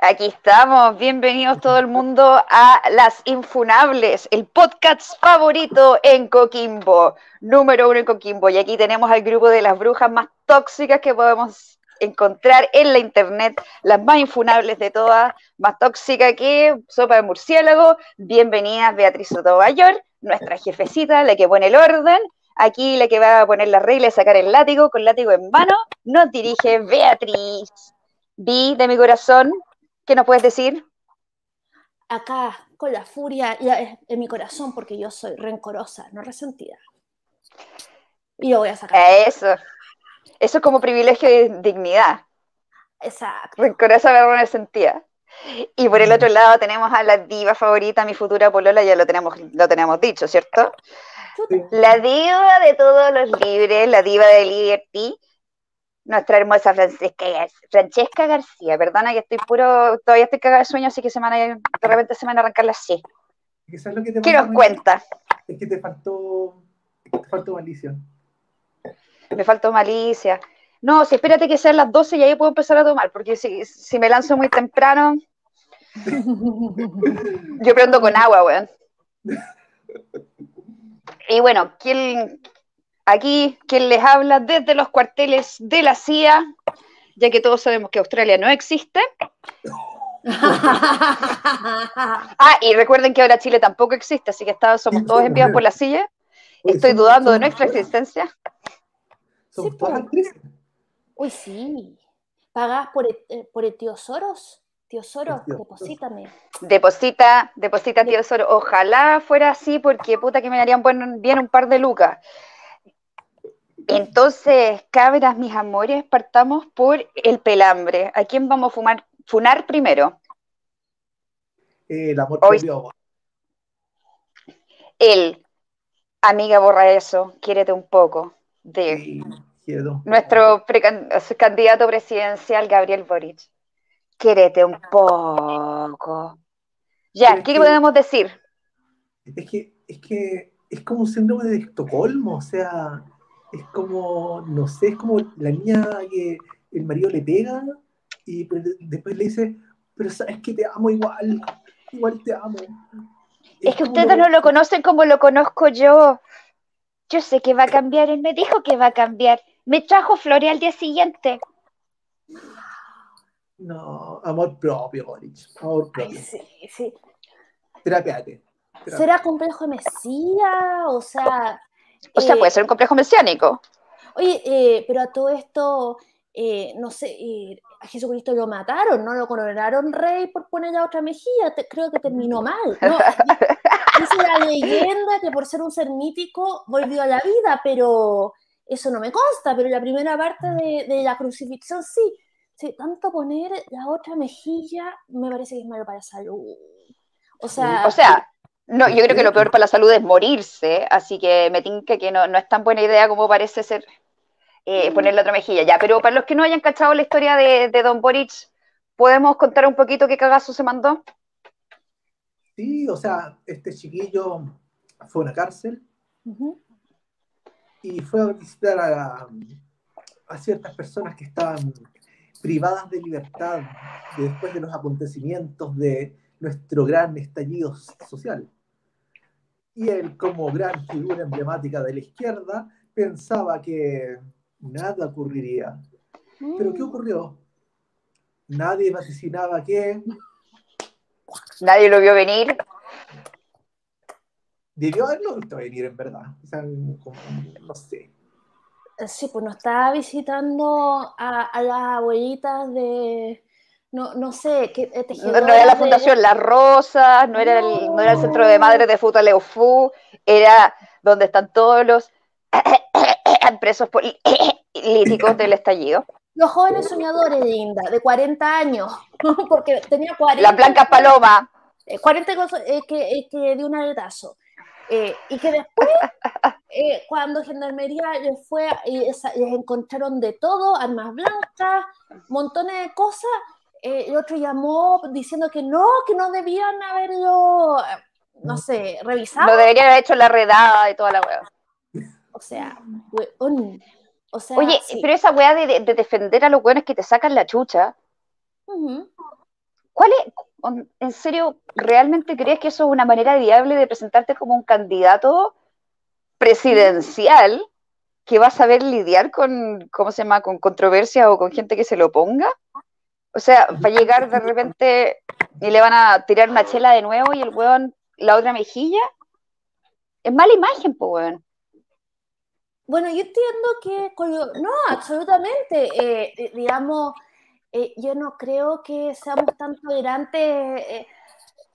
Aquí estamos, bienvenidos todo el mundo a Las Infunables, el podcast favorito en Coquimbo, número uno en Coquimbo. Y aquí tenemos al grupo de las brujas más tóxicas que podemos encontrar en la internet, las más infunables de todas, más tóxica que Sopa de Murciélago. Bienvenidas Beatriz Sotomayor, nuestra jefecita, la que pone el orden. Aquí la que va a poner las reglas, sacar el látigo, con látigo en mano, nos dirige Beatriz. Vi de mi corazón, ¿Qué nos puedes decir? Acá, con la furia en mi corazón, porque yo soy rencorosa, no resentida. Y lo voy a sacar. Eso. Eso es como privilegio de dignidad. Exacto. Rencorosa, pero resentida. Y por el otro lado tenemos a la diva favorita, mi futura polola, ya lo tenemos, lo tenemos dicho, ¿cierto? La diva de todos los libres, la diva de Liberty, nuestra hermosa Francesca, Francesca García. Perdona que estoy puro, todavía estoy cagada de sueño, así que se de repente se me van a arrancar las sí. ¿Qué nos cuenta? Es que te faltó, te faltó malicia. Me faltó malicia. No, si espérate que sean las 12 y ahí puedo empezar a tomar, porque si, si me lanzo muy temprano, yo prendo con agua, weón. Y bueno, ¿quién, Aquí quien les habla desde los cuarteles de la CIA, ya que todos sabemos que Australia no existe. ah, y recuerden que ahora Chile tampoco existe, así que somos todos enviados por la CIA. Estoy dudando de nuestra existencia. Actrices. Uy, sí. ¿Pagas por, eh, por el tío Soros, deposítame. Deposita, deposita, tío Soros. Ojalá fuera así, porque puta que me darían bien un par de lucas. Entonces, cabras, mis amores, partamos por el pelambre. ¿A quién vamos a fumar, funar primero? El amor propio. Él, amiga borra eso, quiérete un poco. De nuestro candidato presidencial, Gabriel Boric. Quiérete un poco. Ya, ¿qué podemos decir? Es que, es que es como un síndrome de Estocolmo, o sea, es como, no sé, es como la niña que el marido le pega y después le dice, pero sabes que te amo igual, igual te amo. Es, que ustedes no lo conocen como lo conozco yo. Yo sé que va a cambiar, él me dijo que va a cambiar. Me trajo flores al día siguiente. No, amor propio, Boris. Amor propio. sí, sí. Terapiate. ¿Será complejo de Mesías? O sea, o sea, puede eh, ser un complejo mesiánico. Oye, eh, pero a todo esto, eh, no sé, a Jesucristo lo mataron, no lo coronaron rey por poner a otra mejilla, creo que terminó mal. ¿no? Dice la leyenda que por ser un ser mítico volvió a la vida, pero eso no me consta, pero la primera parte de, la crucifixión sí. Sí. Tanto poner la otra mejilla me parece que es malo para la salud. O sea, o sea no, yo creo que lo peor para la salud es morirse, así que me tinca que no, es tan buena idea como parece ser eh, poner la otra mejilla. Ya, pero para los que no hayan cachado la historia de, Don Boric, ¿podemos contar un poquito qué cagazo se mandó? Sí, o sea, este chiquillo fue a una cárcel y fue a visitar a, a ciertas personas que estaban privadas de libertad después de los acontecimientos de nuestro gran estallido social y él, como gran figura emblemática de la izquierda, pensaba que nada ocurriría. Pero ¿qué mm. ocurrió? Nadie vaticinaba que... Nadie lo vio venir. Debió haberlo visto venir, en verdad. O sea, no sé. Sí, pues nos estaba visitando a, a las abuelitas de, no, no sé, ¿qué, eh, no, era la Fundación Las Rosas, no, era el, no era el Centro de Madres de Futaleufu, era donde están todos los presos políticos del estallido. Los jóvenes soñadores, Linda, de 40 años, porque tenía 40. La Blanca Paloma. 40 cosas eh, que, eh, que dio un aletazo. y que después, cuando Gendarmería les fue, y les encontraron de todo, armas blancas, montones de cosas, eh, el otro llamó diciendo que no, que no debían haberlo, no sé, revisado. No deberían haber hecho la redada y toda la hueá. O sea, O sea, Oye, sí. pero esa weá de, de- de defender a los weones que te sacan la chucha, Ujú. ¿cuál es, en serio, realmente crees que eso es una manera viable de presentarte como un candidato presidencial que va a saber lidiar con, ¿cómo se llama?, con controversia o con gente que se lo ponga? O sea, va a llegar de repente y le van a tirar una chela de nuevo y el weón la otra mejilla. Es mala imagen, pues, weón. Bueno, yo entiendo que, no, absolutamente, eh, eh, digamos, eh, yo no creo que seamos tan tolerantes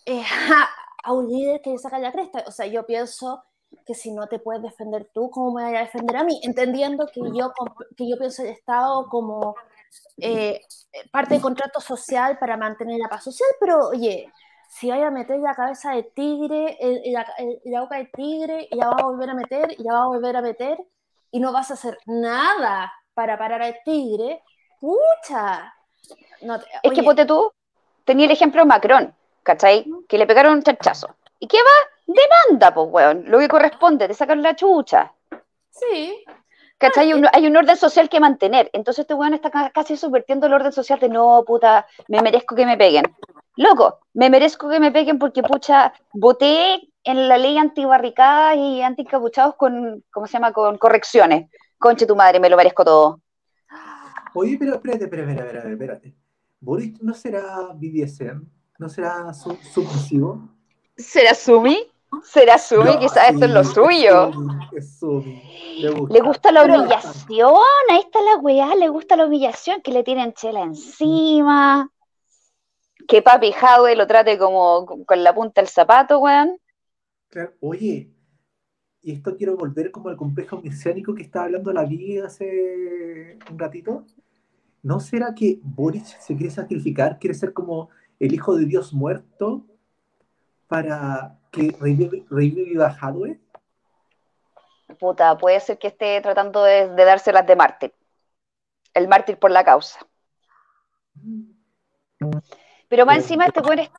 a, un líder que saca la cresta. O sea, yo pienso que si no te puedes defender tú, ¿cómo me voy a defender a mí? Entendiendo que yo, que yo pienso el Estado como eh, parte del contrato social para mantener la paz social, pero oye, si vaya a meter la cabeza de tigre, el- el- la, el- la boca de tigre, y la vas a volver a meter, y la vas a volver a meter, y no vas a hacer nada para parar al tigre, pucha. No te- Es que ponte tú, tenía el ejemplo de Macron, ¿cachai? Que le pegaron un chachazo. ¿Y qué va? Demanda, pues, weón. Lo que corresponde, te sacan la chucha. sí, ¿Cachai? Hay un, hay un orden social que mantener. Entonces este weón está ca- casi subvirtiendo el orden social de no, puta, me merezco que me peguen. Loco, me merezco que me peguen porque, pucha, voté en la ley antibarricadas y anticapuchados con, ¿cómo se llama? Con correcciones. Conche tu madre, me lo merezco todo. Oye, pero espérate, espérate, espérate, espérate, espérate. ¿Boris no será BDSM? ¿No será su- submisivo? ¿Será Sumi? ¿Será Sumi? No, Quizás esto es lo suyo. Es Sumi, es Sumi. Le gusta. Le gusta la humillación, ahí está la weá, le gusta la humillación, que le tienen chela encima, que Papi Howe lo trate como con la punta del zapato, weón. Claro, Oye, y esto quiero volver como al complejo mesiánico que estaba hablando la Vi hace un ratito. ¿No será que Boris se quiere sacrificar, quiere ser como el hijo de Dios muerto para que revive- reviva Hadwe? Puta, puede ser que esté tratando de, de dárselas de mártir. El mártir por la causa. Pero más encima este es-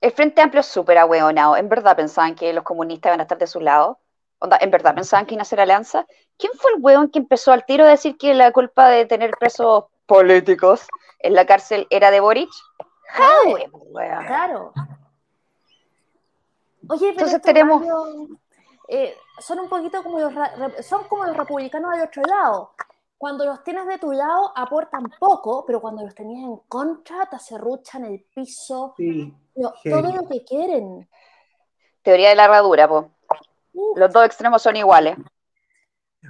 el Frente Amplio es súper ahueonado. En verdad pensaban que los comunistas iban a estar de su lado. Onda, en verdad pensaban que iban a hacer alianza. ¿Quién fue el weón que empezó al tiro a decir que la culpa de tener presos políticos en la cárcel era de Boric? Jadwe, weón. Claro. Oye, pero Entonces tenemos- eh, son un poquito como los, son como los republicanos del otro lado. Cuando los tienes de tu lado aportan poco, pero cuando los tenías en contra te acerruchan el piso, Sí. lo- Genio. todo lo que quieren. Teoría de la herradura, po. Uh, Los dos extremos son iguales.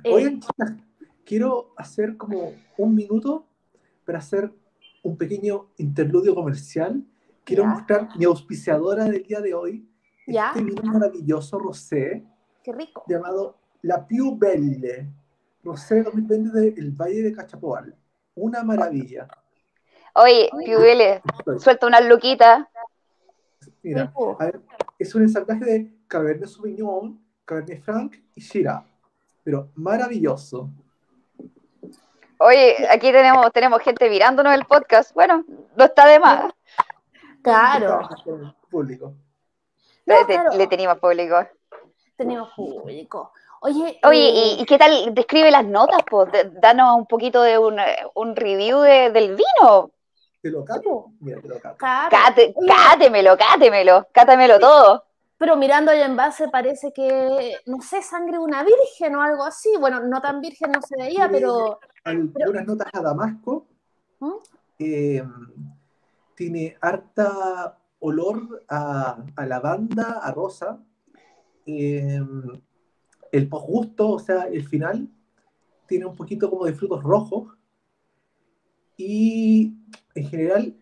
eh, Oigan, chicas, quiero hacer como un minuto para hacer un pequeño interludio comercial. Quiero Ya. mostrar mi auspiciadora del día de hoy, Ya. este vino maravilloso rosé qué rico. llamado La Più Belle, rosé 2020 del Valle de Cachapoal. Una maravilla. Oye, Piubele, suelta una luquita. Mira, Rico. a ver, es un ensamblaje de Cabernet Sauvignon, Cabernet Franc y Shiraz. Pero maravilloso. Oye, aquí tenemos, tenemos gente mirándonos el podcast. Bueno, no está de más. Claro. Con el Público. No, Le, claro. le teníamos público. Tenemos público. Oye, Oye, eh, ¿y, y qué tal? Describe las notas, pues. Danos un poquito de un, un review de- del vino. ¿Te lo cato? Mira, te lo cato. Cate, cátemelo, cátemelo, cátamelo todo. Pero mirando el envase parece que, no sé, sangre de una virgen o algo así. Bueno, no tan virgen no se veía, pero Algunas notas a Damasco. ¿Mm? eh, tiene harta olor a, a lavanda, a rosa. eh, el posgusto, o sea, el final, tiene un poquito como de frutos rojos. Y en general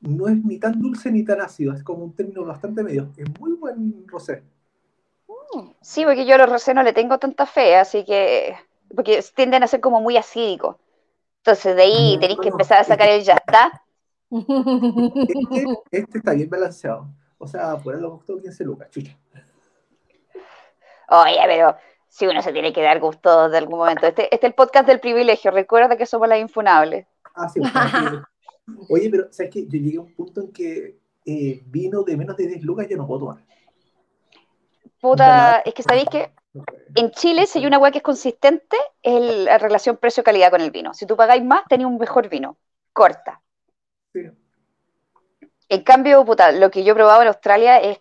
no es ni tan dulce ni tan ácido, es como un término bastante medio. Es muy buen rosé. Sí, porque yo a los rosé no le tengo tanta fe, así que. Porque tienden a ser como muy acídicos. Entonces de ahí No, tenéis que empezar a sacar el ya está. Este, este está bien balanceado. O sea, por algo costó 15 lucas, chucha. Oye, pero si uno se tiene que dar gusto de algún momento. Este, este es el podcast del privilegio. Recuerda que somos las infunables. Ah, sí, bueno, Oye, pero ¿sabes qué? Yo llegué a un punto en que eh, vino de menos de 10 lucas yo no puedo tomar. Puta, es que sabéis que En Chile, si hay una weá que es consistente, es la relación precio-calidad con el vino. Si tú pagáis más, tenés un mejor vino. Corta. Sí. En cambio, puta, lo que yo he probado en Australia es,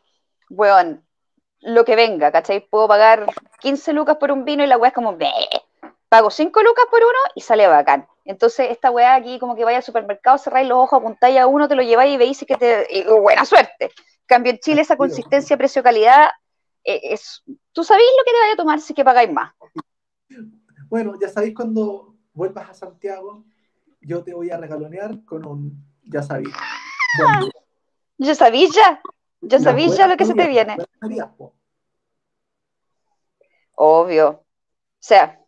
weón, lo que venga, ¿cachai? Puedo pagar 15 lucas por un vino y la weá es como, "Bleh". pago 5 lucas por uno y sale bacán. Entonces, esta weá aquí, como que vaya al supermercado, cerráis los ojos, apuntáis a uno, te lo lleváis y veis y que te. y buena suerte. En cambio, en Chile, esa consistencia precio-calidad eh, es. Tú sabéis lo que te vaya a tomar si que pagáis más. Bueno, ya sabéis cuando vuelvas a Santiago, yo te voy a regalonear con un, ya sabéis. buen vino. ¿Ya sabéis ya? ¿Ya Las sabéis ya lo que se te viene? Obvio. O sea,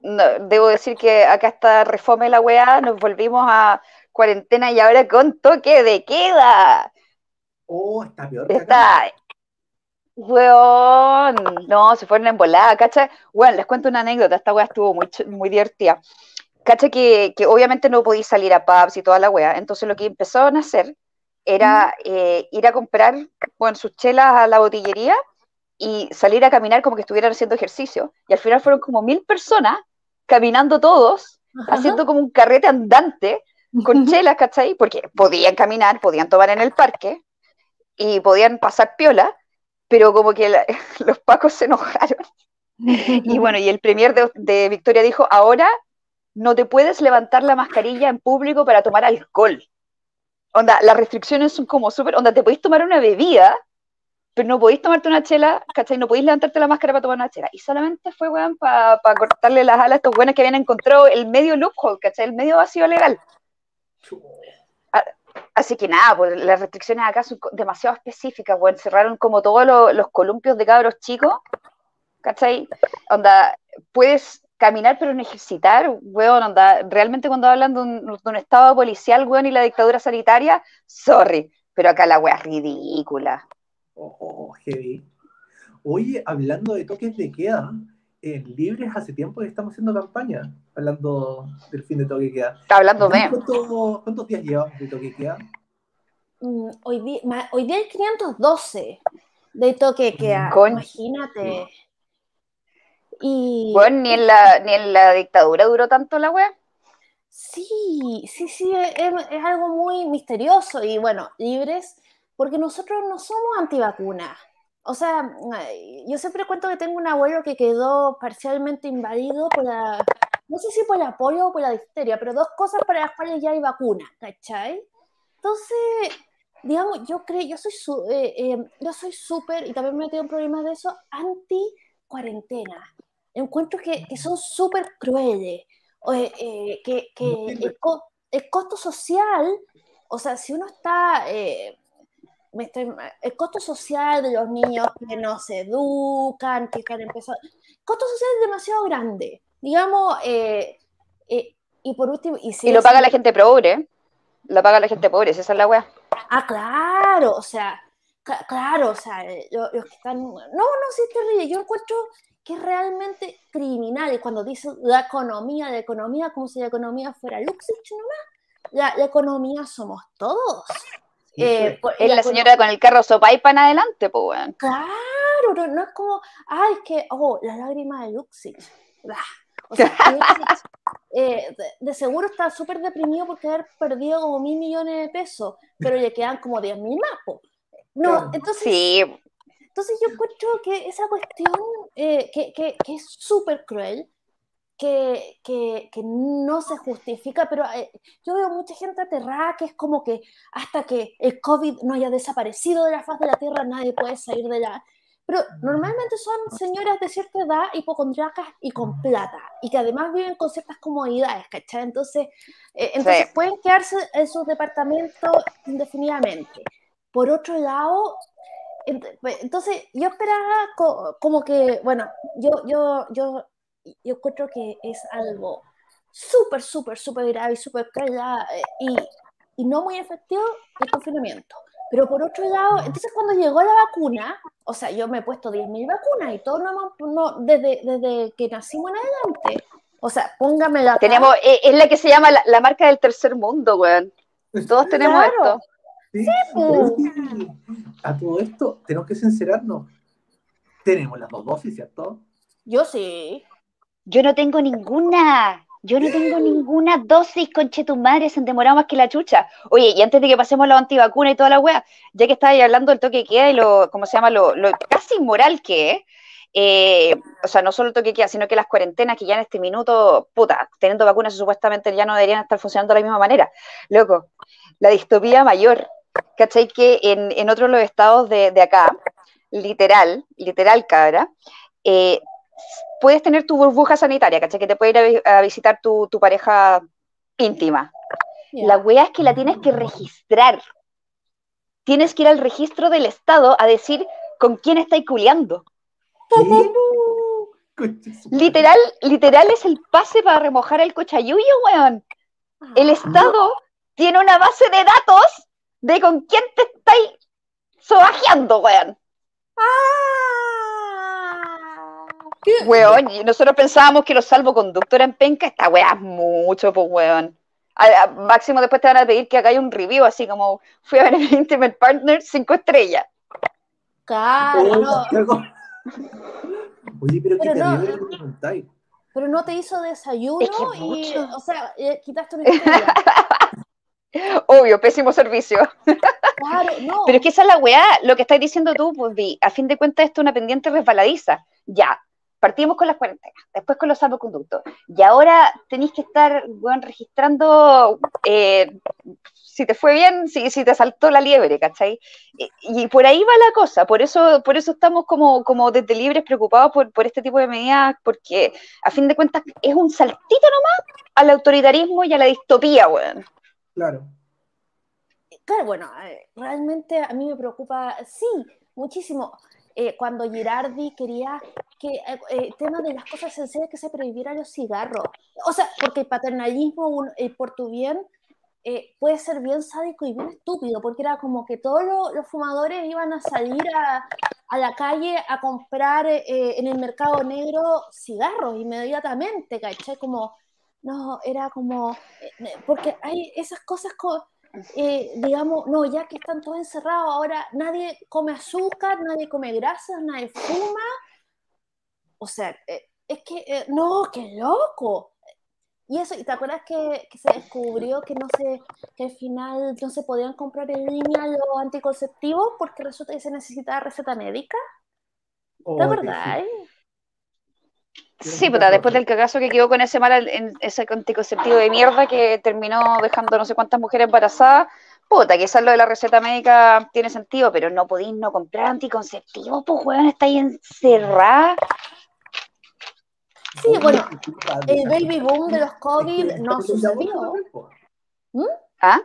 no- debo decir que acá está refome la weá, nos volvimos a cuarentena y ahora con toque de queda. Oh, está peor que acá. Está. Weón, no, se fueron en volada, ¿cachai? Bueno, les cuento una anécdota, esta weá estuvo muy, muy divertida. ¿Cachai? Que, que obviamente no podía salir a pubs y toda la weá, entonces lo que empezaron a hacer era eh, ir a comprar, bueno, sus chelas a la botillería y salir a caminar como que estuvieran haciendo ejercicio. Y al final fueron como mil personas caminando todos, haciendo como un carrete andante con chelas, ¿cachai? Porque podían caminar, podían tomar en el parque y podían pasar piola, pero como que la- los pacos se enojaron. Y bueno, y el premier de, de Victoria dijo, ahora no te puedes levantar la mascarilla en público para tomar alcohol. Onda, las restricciones son como súper, onda, te podéis tomar una bebida, pero no podéis tomarte una chela, ¿cachai? No podéis levantarte la máscara para tomar una chela. Y solamente fue, weón, para cortarle las alas a estos buenos que habían encontrado el medio loophole, ¿cachai? El medio vacío legal. Así que nada, pues las restricciones acá son demasiado específicas, weón. Cerraron como todos lo- los columpios de cabros chicos, ¿cachai? Onda, puedes caminar pero no ejercitar, weón, onda, realmente cuando hablan de un, de un estado policial, weón, y la dictadura sanitaria, sorry, pero acá la weá es ridícula. Oh, oh, heavy. Oye, hablando de toques de queda, en Libres hace tiempo que estamos haciendo campaña, hablando del fin de toque de queda. Está hablando de... ¿Cuántos, cuántos días llevamos de toque de queda? Mm, hoy, día, hoy día hay 512 de toque de queda, Con- imagínate. Y Weón, ni en la, ni en la dictadura duró tanto la weá. sí, sí, sí, es, es algo muy misterioso y bueno, libres, porque nosotros no somos antivacunas. O sea, yo siempre cuento que tengo un abuelo que quedó parcialmente invadido por la, no sé si por la polio o por la difteria, pero dos cosas para las cuales ya hay vacuna, ¿cachai? Entonces, digamos, yo creo, yo soy su- eh, eh, yo soy súper, y también me tengo problemas de eso, anti cuarentena. Encuentro que, que son súper crueles, eh, eh, que, que el, co- el costo social, o sea, si uno está, eh, me estoy- el costo social de los niños que no se educan, que están empezando, el costo social es demasiado grande, digamos, eh, eh, y por último, y si Y lo paga la gente pobre. Lo paga la gente pobre, esa es la weá. Ah, claro, o sea, cla- claro, o sea, eh, lo- los, que están... No, no, sí, es terrible. Yo encuentro que es realmente criminal. Y cuando dice la economía, la economía, como si la economía fuera Luxich nomás. La, la economía somos todos. Eh, por- Es la señora con el carro sopaipan adelante, pues weón. Claro, no, no es como, ay, es que, oh, la lágrima de Luxich. Bah. O sea, Luxich, eh, de, de seguro está súper deprimido porque haber perdido como mil millones de pesos, pero le quedan como 10 mil más. po. No, entonces, Sí, entonces yo encuentro que esa cuestión eh, que, que- que es súper cruel, que, que- que no se justifica, pero eh, yo veo mucha gente aterrada que es como que hasta que el COVID no haya desaparecido de la faz de la Tierra, nadie puede salir de la... Pero normalmente son señoras de cierta edad, hipocondriacas y con plata, y que además viven con ciertas comodidades, ¿cachai? Entonces, eh, entonces Sí. pueden quedarse en sus departamentos indefinidamente. Por otro lado, entonces yo esperaba co- como que, bueno, yo, yo, yo, yo encuentro que es algo súper, súper, súper grave y súper cruel eh, y, y no muy efectivo el confinamiento. Pero por otro lado, entonces cuando llegó la vacuna, o sea, yo me he puesto 10.000 vacunas y todo no, hemos- no, desde, desde que nacimos en adelante. O sea, póngame la... tenemos, eh, es la que se llama la, la marca del tercer mundo, weón. Todos tenemos Claro. esto. Sí, pues. oye, a todo esto tenemos que sincerarnos. Tenemos las dos dosis, ¿cierto? Yo sí. Yo no tengo ninguna. Yo no tengo ninguna dosis, conche tu madre, se han demorado más que la chucha. Oye, y antes de que pasemos la antivacuna y toda la wea, ya que estabas hablando del toque que queda y lo, ¿cómo se llama? Lo, lo casi inmoral que es, eh, o sea, no solo el toque que queda, sino que las cuarentenas que ya en este minuto, puta, teniendo vacunas supuestamente ya no deberían estar funcionando de la misma manera. Loco, la distopía mayor, ¿cachai? Que en, en otros los estados de, de acá, literal, literal, cabra, eh, puedes tener tu burbuja sanitaria, ¿cachai? Que te puede ir a, a visitar tu, tu, pareja íntima. La wea es que la tienes que registrar. Tienes que ir al registro del Estado a decir con quién estáis culeando. Literal, literal es el pase para remojar el cochayuyo, weón. El Estado tiene una base de datos de con quién te estáis sobajeando, weón. Ah. ¿Qué? Weón, y nosotros pensábamos que los salvoconductos eran penca, esta weá es mucho, pues weón. A- a- máximo después te van a pedir que hagáis un review, así como fui a ver el Intimate Partner, cinco estrellas. Claro, Oh, no. Oye, pero qué Pero no. terrible lo que contáis. pero no te hizo desayuno Es que y, mucho. o sea, eh, quitaste una estrella. Obvio, pésimo servicio. Claro, no. Pero es que esa es la weá, lo que estás diciendo tú, pues Vi, a fin de cuentas esto es una pendiente resbaladiza. Ya, partimos con las cuarentenas, después con los salvoconductos, y ahora tenéis que estar, weón, registrando eh, si te fue bien, si, si te saltó la liebre, ¿cachai? Y, y por ahí va la cosa, por eso, por eso estamos como, como desde libres preocupados por, por este tipo de medidas, porque a fin de cuentas es un saltito nomás al autoritarismo y a la distopía, weón. Claro. Claro, bueno, eh, realmente a mí me preocupa, sí, muchísimo. Eh, cuando Girardi quería que eh, eh, el tema de las cosas sencillas que se prohibieran los cigarros. O sea, porque el paternalismo un- por tu bien puede ser bien sádico y bien estúpido, porque era como que todos los, fumadores iban a salir a, a la calle a comprar en el mercado negro cigarros inmediatamente, ¿cachai? Como, no, era como, eh, porque hay esas cosas co- eh, digamos, no, ya que están todos encerrados, ahora nadie come azúcar, nadie come grasas, nadie fuma. O sea, eh, es que, eh, no, qué loco. Y eso, ¿y te acuerdas que, que se descubrió que no se, que al final no se podían comprar en línea los anticonceptivos porque resulta que se necesitaba receta médica? Oh, ¿Te qué acordás? Sí, puta, después del cagazo que quedó con ese mal, en- ese anticonceptivo de mierda que terminó dejando no sé cuántas mujeres embarazadas, puta, quizás lo de la receta médica tiene sentido, pero no podéis no comprar anticonceptivos, pues weón, estáis encerrada. Sí, bueno, El baby boom de los COVID no sucedió. po. ¿Ah?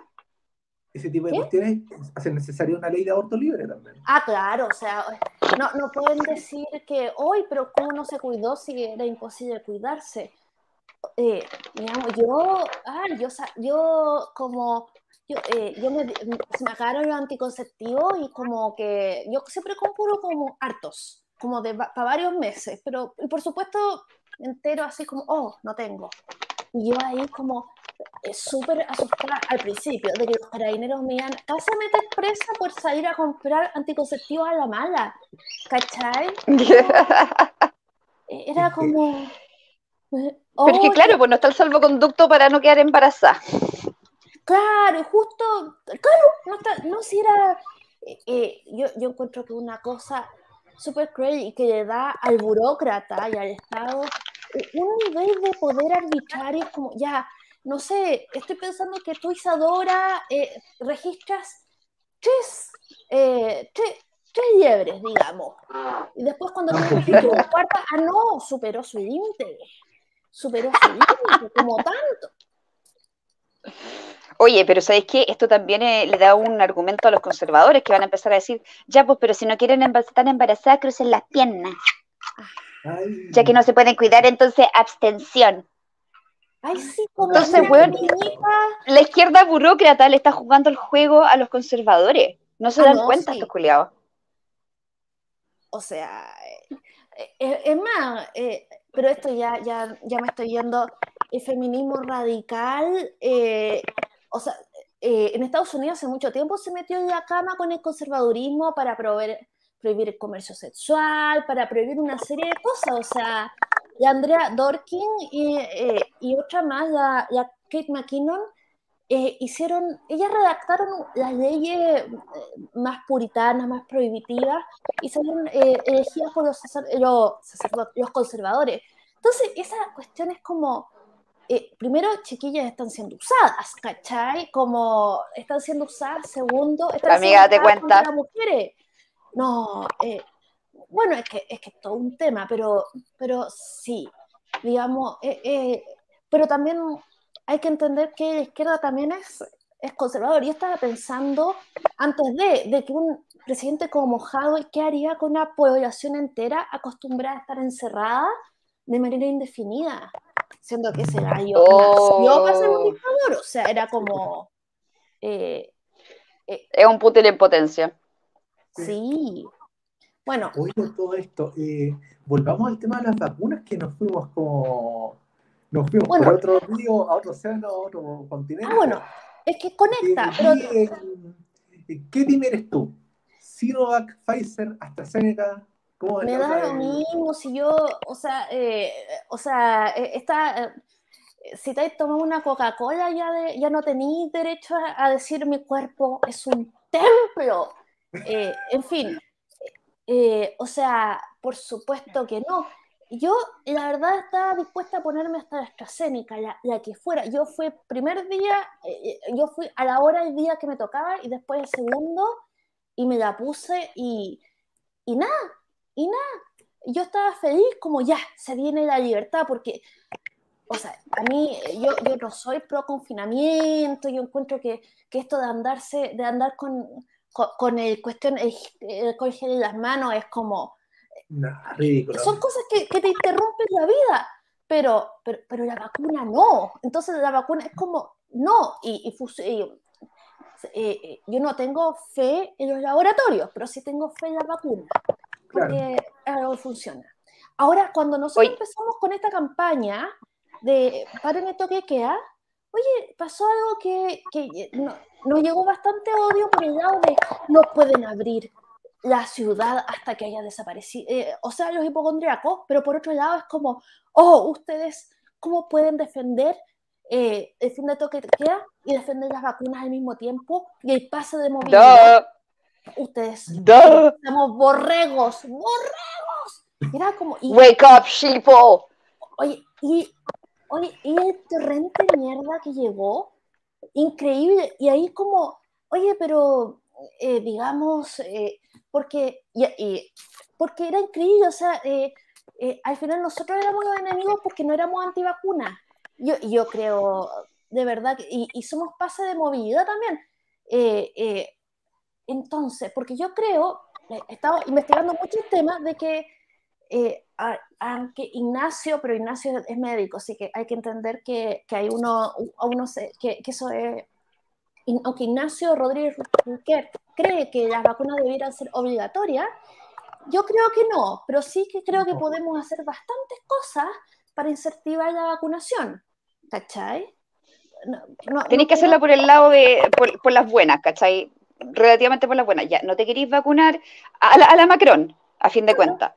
Ese tipo de ¿Qué? cuestiones hacen necesaria una ley de aborto libre también. Ah, claro, o sea, no, no pueden decir que hoy, pero cómo no se cuidó si era imposible cuidarse. Eh, digamos, yo, ah, yo, yo como, yo, eh, yo me, se me acabaron los anticonceptivos y como que yo siempre compro como hartos, como de para varios meses, pero y por supuesto entero así como, oh, no tengo. Y yo ahí como súper asustada al principio de que los carabineros me iban casi a meter presa por salir a comprar anticonceptivos a la mala. ¿Cachai? Era como... eh, Pero es que oh, claro, pues no está el salvoconducto para no quedar embarazada. Claro, justo, claro, no, está, no si era, eh, eh, yo, yo encuentro que una cosa súper cruel y que le da al burócrata y al Estado un nivel de poder arbitrario como, ya, no sé, estoy pensando que tú, Isadora, eh, registras tres, eh, tres, tres liebres, digamos, y después cuando tú registras la cuarta, ah, no, superó su límite, superó su límite, como tanto. Oye, pero ¿sabéis qué? Esto también eh, le da un argumento a los conservadores que van a empezar a decir, ya pues, pero si no quieren estar embarazadas, crucen las piernas. Ay, Ya que no se pueden cuidar, entonces abstención. Ay, sí, como Entonces, weón. La izquierda burócrata le está jugando el juego a los conservadores. No se Ah, dan no, cuenta sí. estos culiados. O sea, eh, eh, es más, eh, pero esto ya, ya, ya me estoy yendo. El feminismo radical, eh, o sea, eh, en Estados Unidos hace mucho tiempo se metió en la cama con el conservadurismo para prohibir el comercio sexual, para prohibir una serie de cosas. O sea, y Andrea Dorkin y, eh, y otra más, la, la Kate McKinnon, eh, hicieron, ellas redactaron las leyes eh, más puritanas, más prohibitivas, y salieron eh, elegidas por los, los, los, conservadores. Entonces, esa cuestión es como, primero, chiquillas están siendo usadas, ¿cachai? Como están siendo usadas, segundo, están Amiga, siendo te cuenta. las mujeres. No, bueno, es que, es que todo un tema, pero, pero sí, digamos, pero también hay que entender que la izquierda también es, es conservador. Yo estaba pensando, antes de, de que un presidente como Mojado, ¿qué haría con una población entera acostumbrada a estar encerrada de manera indefinida? Siendo que ese gallo oh. nació para ser un dictador, o sea, era como... Eh, eh, es un putil en potencia. Sí. Bueno. Oye, todo esto, eh, volvamos al tema de las vacunas que nos fuimos como nos fuimos por otro río, a otro océano, a otro continente. Ah, bueno, es que conecta. Eh, ¿Qué team eres tú? ¿Sinovac, Pfizer, AstraZeneca? ¿Cómo Me da lo mismo si yo, o sea, eh, o sea, eh, está, si te tomas una Coca-Cola ya, ya no tenéis derecho a, decir mi cuerpo es un templo. en fin, o sea, por supuesto que no yo la verdad estaba dispuesta a ponerme hasta la AstraZeneca, la, que fuera. Yo fui primer día, eh, eh, yo fui a la hora del día que me tocaba y después el segundo y me la puse y, y nada, y nada. Yo estaba feliz como ya, se viene la libertad porque, o sea, a mí, yo, yo no soy pro confinamiento, yo encuentro que, que esto de andarse, de andar con, con, el cuestión, el, el, el en las manos es como son cosas que, que, te interrumpen la vida, pero, pero, pero, la vacuna no. Entonces la vacuna es como, no. Y, y, eh, eh, yo no tengo fe en los laboratorios, pero sí tengo fe en la vacuna, porque algo funciona. Ahora, cuando nosotros empezamos con esta campaña de paren esto que queda, oye, pasó algo que, que nos llegó bastante odio por el lado de no pueden abrir, la ciudad hasta que haya desaparecido, eh, o sea, los hipocondriacos, pero por otro lado es como, oh, ustedes, ¿cómo pueden defender eh, el fin de toque queda y defender las vacunas al mismo tiempo y el pase de movilidad? Ustedes, somos borregos, borregos. Era como, Wake up, sheeple. Oye, y, oye, y el torrente mierda que llegó, increíble, y ahí como, oye, pero eh, digamos, eh, porque, porque era increíble, o sea, eh, al final nosotros éramos los enemigos porque no éramos antivacunas. Yo, yo creo, de verdad, y, y somos pase de movilidad también. entonces, porque yo creo, he estado investigando muchos temas de que, aunque Ignacio, pero Ignacio es médico, así que hay que entender que, que hay uno, uno que, que eso es aunque Ignacio Rodríguez cree que las vacunas debieran ser obligatorias, yo creo que no, pero sí que creo que podemos hacer bastantes cosas para incentivar la vacunación, ¿cachai? No, Tenéis que hacerla por el lado de, por, las buenas, ¿cachai? Relativamente por las buenas. Ya, no te queréis vacunar a la, Macron, a fin de cuentas.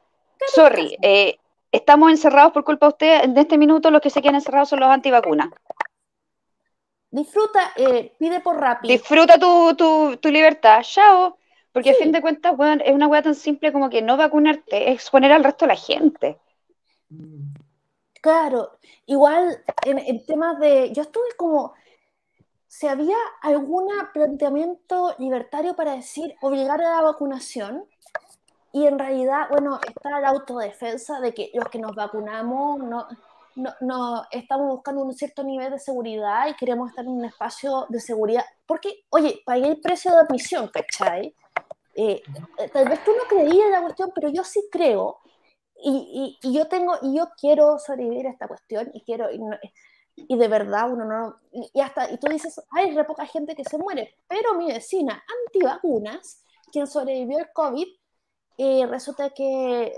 Sorry, eh, estamos encerrados por culpa de usted. En este minuto los que se quedan encerrados son los antivacunas. Disfruta, eh, pide por rápido. Disfruta tu, tu, tu libertad, chao. Porque a fin de cuentas, es una hueá tan simple como que no vacunarte es exponer al resto de la gente. Claro, igual en, temas de. Yo estuve como. Si había algún planteamiento libertario para decir obligar a la vacunación, y en realidad, bueno, está la autodefensa de que los que nos vacunamos no, no, no, estamos buscando un cierto nivel de seguridad y queremos estar en un espacio de seguridad. Porque, oye, pagué el precio de admisión, ¿cachai? Eh, eh, tal vez tú no creías en la cuestión, pero yo sí creo. Y, y, y, yo tengo, y yo quiero sobrevivir a esta cuestión y quiero, y, y de verdad uno no, y, hasta, y tú dices, hay re poca gente que se muere, pero mi vecina antivacunas, quien sobrevivió al COVID, eh, resulta que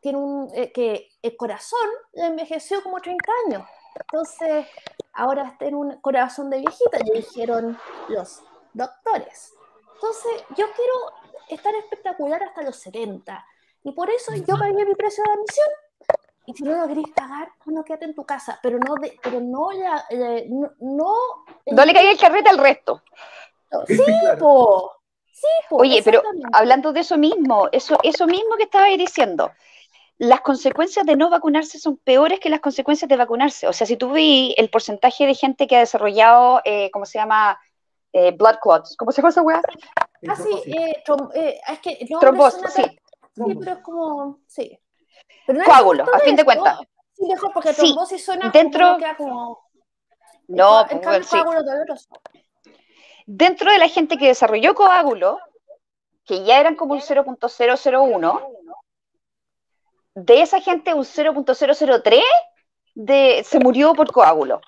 tiene un, eh, que el corazón le envejeció como 30 años. Entonces, ahora está en un corazón de viejita, le dijeron los doctores. Entonces, yo quiero, es tan espectacular hasta los 70. Y por eso yo pagué mi precio de admisión. Y si no lo querés pagar, no quédate en tu casa. Pero no, de, pero no, ya, eh, no, no, no le caiga el carrete al resto. Sí, po. Sí, po, Oye, pero hablando de eso mismo, eso, eso mismo que estaba diciendo, las consecuencias de no vacunarse son peores que las consecuencias de vacunarse. O sea, si tú vi el porcentaje de gente que ha desarrollado, eh, ¿cómo se llama? Eh, blood clots. ¿Cómo se llama esa weá? Ah, sí, eh, eh, es que no trombosis, sí. Sí, pero es como, sí. Pero Coágulo, a fin de cuentas. Sí, mejor porque trombosis suena dentro... como, como... No, en pues, sí. Dentro de la gente que desarrolló coágulo, que ya eran como un 0.001, de esa gente un 0.003 de, se murió por coágulo.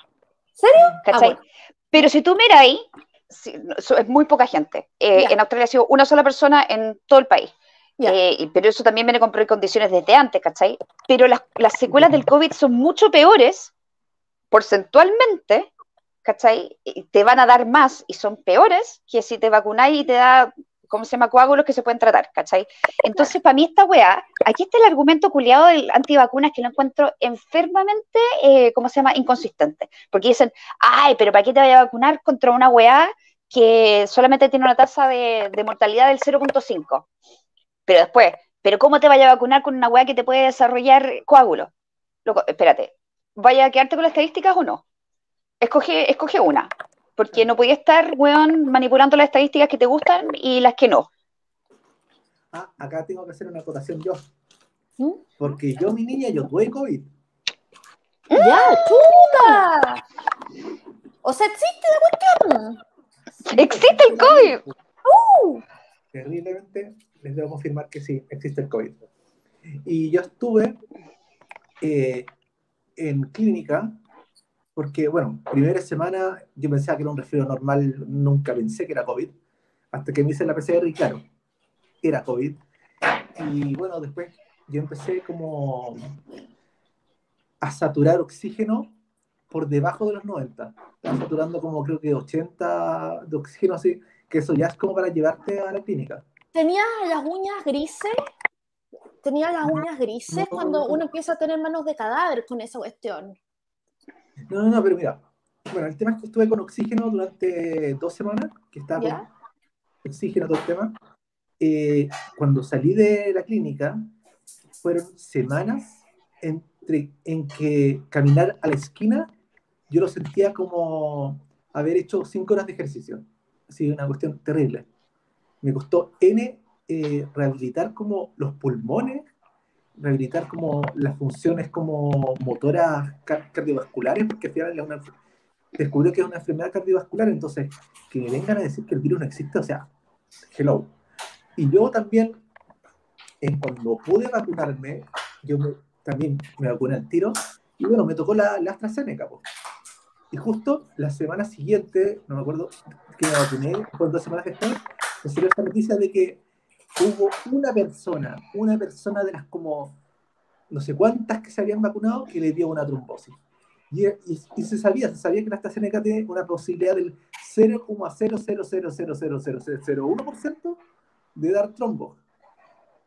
¿Serio? ¿Cachai? Ah, bueno. Pero si tú miras ahí, no, so- es muy poca gente. Eh. En Australia ha sido una sola persona en todo el país. Eh, pero eso también viene con precondiciones desde antes, ¿cachai? Pero las, las secuelas del COVID son mucho peores, porcentualmente, ¿cachai? Te van a dar más y son peores que si te vacunáis y te da, ¿cómo se llama? Coágulos que se pueden tratar, ¿cachai? Entonces, para mí esta weá, aquí está el argumento culiado del antivacunas que lo encuentro enfermamente, eh, ¿cómo se llama? Inconsistente. Porque dicen, ay, pero ¿para qué te vaya a vacunar contra una weá que solamente tiene una tasa de, de mortalidad del 0.5? Pero después, ¿pero cómo te vaya a vacunar con una weá que te puede desarrollar coágulos? Loco, espérate, ¿vaya a quedarte con las estadísticas o no? Escoge, escoge una, porque no podía estar, weón, manipulando las estadísticas que te gustan y las que no. Ah, acá tengo que hacer una acotación yo. ¿Mm? Porque yo, mi niña, yo tuve COVID. ¡Ya, chuta! O sea, existe la cuestión. ¡Existe el COVID! Uh, Terriblemente, les debo confirmar que sí, existe el COVID. Y yo estuve eh, en clínica porque, bueno, primera semana yo pensaba que era un resfriado normal, nunca pensé que era COVID, hasta que me hice la PCR y claro, era COVID. Y bueno, después yo empecé como a saturar oxígeno por debajo de los 90. Estaba saturando como creo que 80 de oxígeno así, que eso ya es como para llevarte a la clínica. tenía las uñas grises. Tenía las uñas grises No. cuando uno empieza a tener manos de cadáver con esa cuestión. No, no, no, pero mira, bueno, el tema es que estuve con oxígeno durante dos semanas, que estaba con ¿Ya? oxígeno todo el tema. Eh, cuando salí de la clínica, fueron semanas entre, en que caminar a la esquina, yo lo sentía como haber hecho cinco horas de ejercicio. Así, una cuestión terrible. Me costó N eh, rehabilitar como los pulmones, rehabilitar como las funciones como motoras car- cardiovasculares, porque al final es una, descubrió que es una enfermedad cardiovascular, entonces que vengan a decir que el virus no existe, o sea, hello. Y yo también, en cuando pude vacunarme, yo me- también me vacuné al tiro, y bueno, me tocó la, la AstraZeneca, po. Y justo la semana siguiente, no me acuerdo que me vacuné, fue dos semanas después, me salió esta noticia de que hubo una persona, una persona de las como no sé cuántas que se habían vacunado que le dio una trombosis. Y, y- y se sabía, se sabía que la AstraZeneca tiene una posibilidad del 0,0000001% de dar trombo.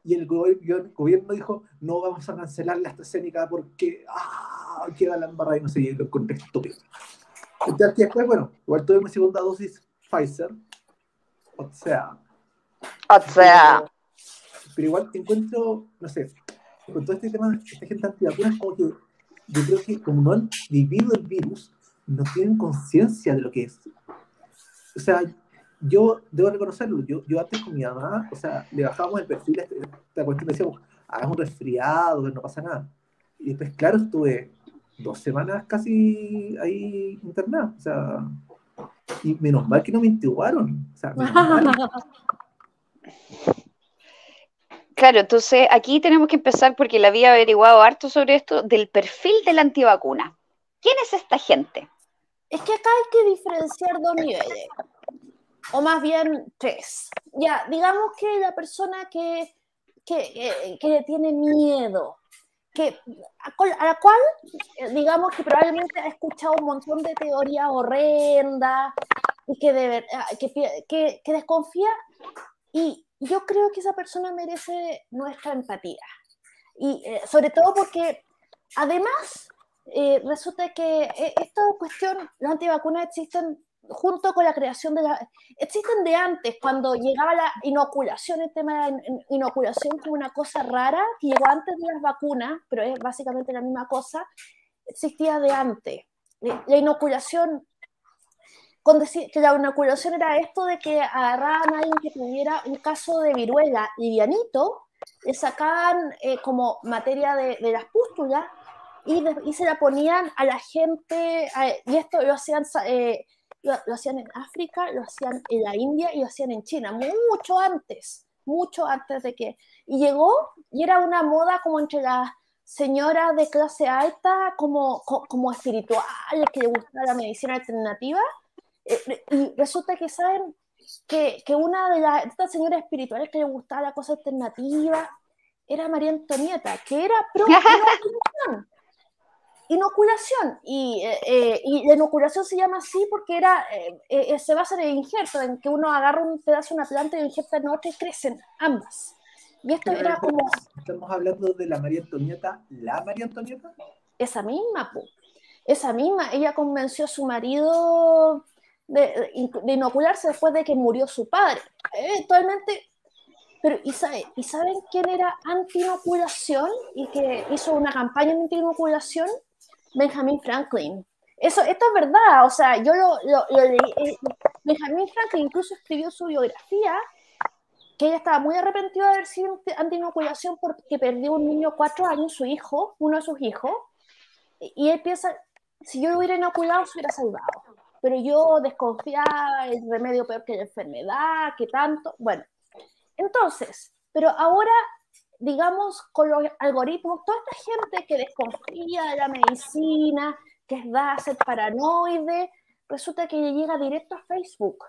Y el gobierno, dijo, no vamos a cancelar la AstraZeneca porque ah, queda la embarrada y no sé, y lo encontré estúpido. Entonces, después, bueno, igual tuve mi segunda dosis Pfizer. O sea, O sea, pero, pero igual encuentro, no sé, con todo este tema esta gente antivacunas, como que yo creo que como no han vivido el virus, no tienen conciencia de lo que es. O sea, yo debo reconocerlo, yo, yo antes con mi mamá, o sea, le bajábamos el perfil a este- esta cuestión, decíamos, ah, es un resfriado, no pasa nada. Y después, claro, estuve dos semanas casi ahí internado, o sea, y menos mal que no me intubaron, o sea, menos mal. Claro, entonces aquí tenemos que empezar porque la había averiguado harto sobre esto del perfil de la antivacuna. ¿Quién es esta gente? Es que acá hay que diferenciar dos niveles, o más bien tres. Ya, digamos que la persona que, que, eh, que tiene miedo, que, a, la cual, eh, digamos que probablemente ha escuchado un montón de teorías horrendas y que, de ah, que, que, que desconfía y yo creo que esa persona merece nuestra empatía. Y eh, sobre todo porque además eh, resulta que eh, esta cuestión, las antivacunas existen junto con la creación de la... Existen de antes, cuando llegaba la inoculación, el tema de la inoculación como una cosa rara, que llegó antes de las vacunas, pero es básicamente la misma cosa, existía de antes. La inoculación, con decir que la inoculación era esto de que agarraban a alguien que tuviera un caso de viruela livianito, le sacaban eh, como materia de, de las pústulas y, y, se la ponían a la gente, y esto lo hacían... Eh, lo, hacían en África, lo hacían en la India y lo hacían en China, mucho antes, mucho antes de que... Y llegó y era una moda como entre las señoras de clase alta, como, como espiritual, que le gustaba la medicina alternativa. Eh, y resulta que saben que, que una de, las, estas señoras espirituales que le gustaba la cosa alternativa era María Antonieta, que era pro inoculación. Y, eh, eh, y, la inoculación se llama así porque era, eh, se basa en el injerto, en que uno agarra un pedazo de una planta y lo injerta en otra y crecen ambas. Y esto era como... Estamos hablando de la María Antonieta, ¿la María Antonieta? Esa misma, pues. Esa misma. Ella convenció a su marido de, de inocularse después de que murió su padre. Eventualmente pero, ¿y, ¿y saben quién era anti-inoculación y que hizo una campaña anti-inoculación? Benjamin Franklin. Eso, esto es verdad, o sea, yo lo, leí. Eh, Benjamin Franklin incluso escribió su biografía que ella estaba muy arrepentida de haber sido anti-inoculación porque perdió un niño cuatro años, su hijo, uno de sus hijos, y él piensa, si yo lo hubiera inoculado, se hubiera salvado. Pero yo desconfiaba, el remedio peor que la enfermedad, que tanto. Bueno, entonces, pero ahora digamos, con los algoritmos, toda esta gente que desconfía de la medicina, que es ser paranoide, resulta que llega directo a Facebook.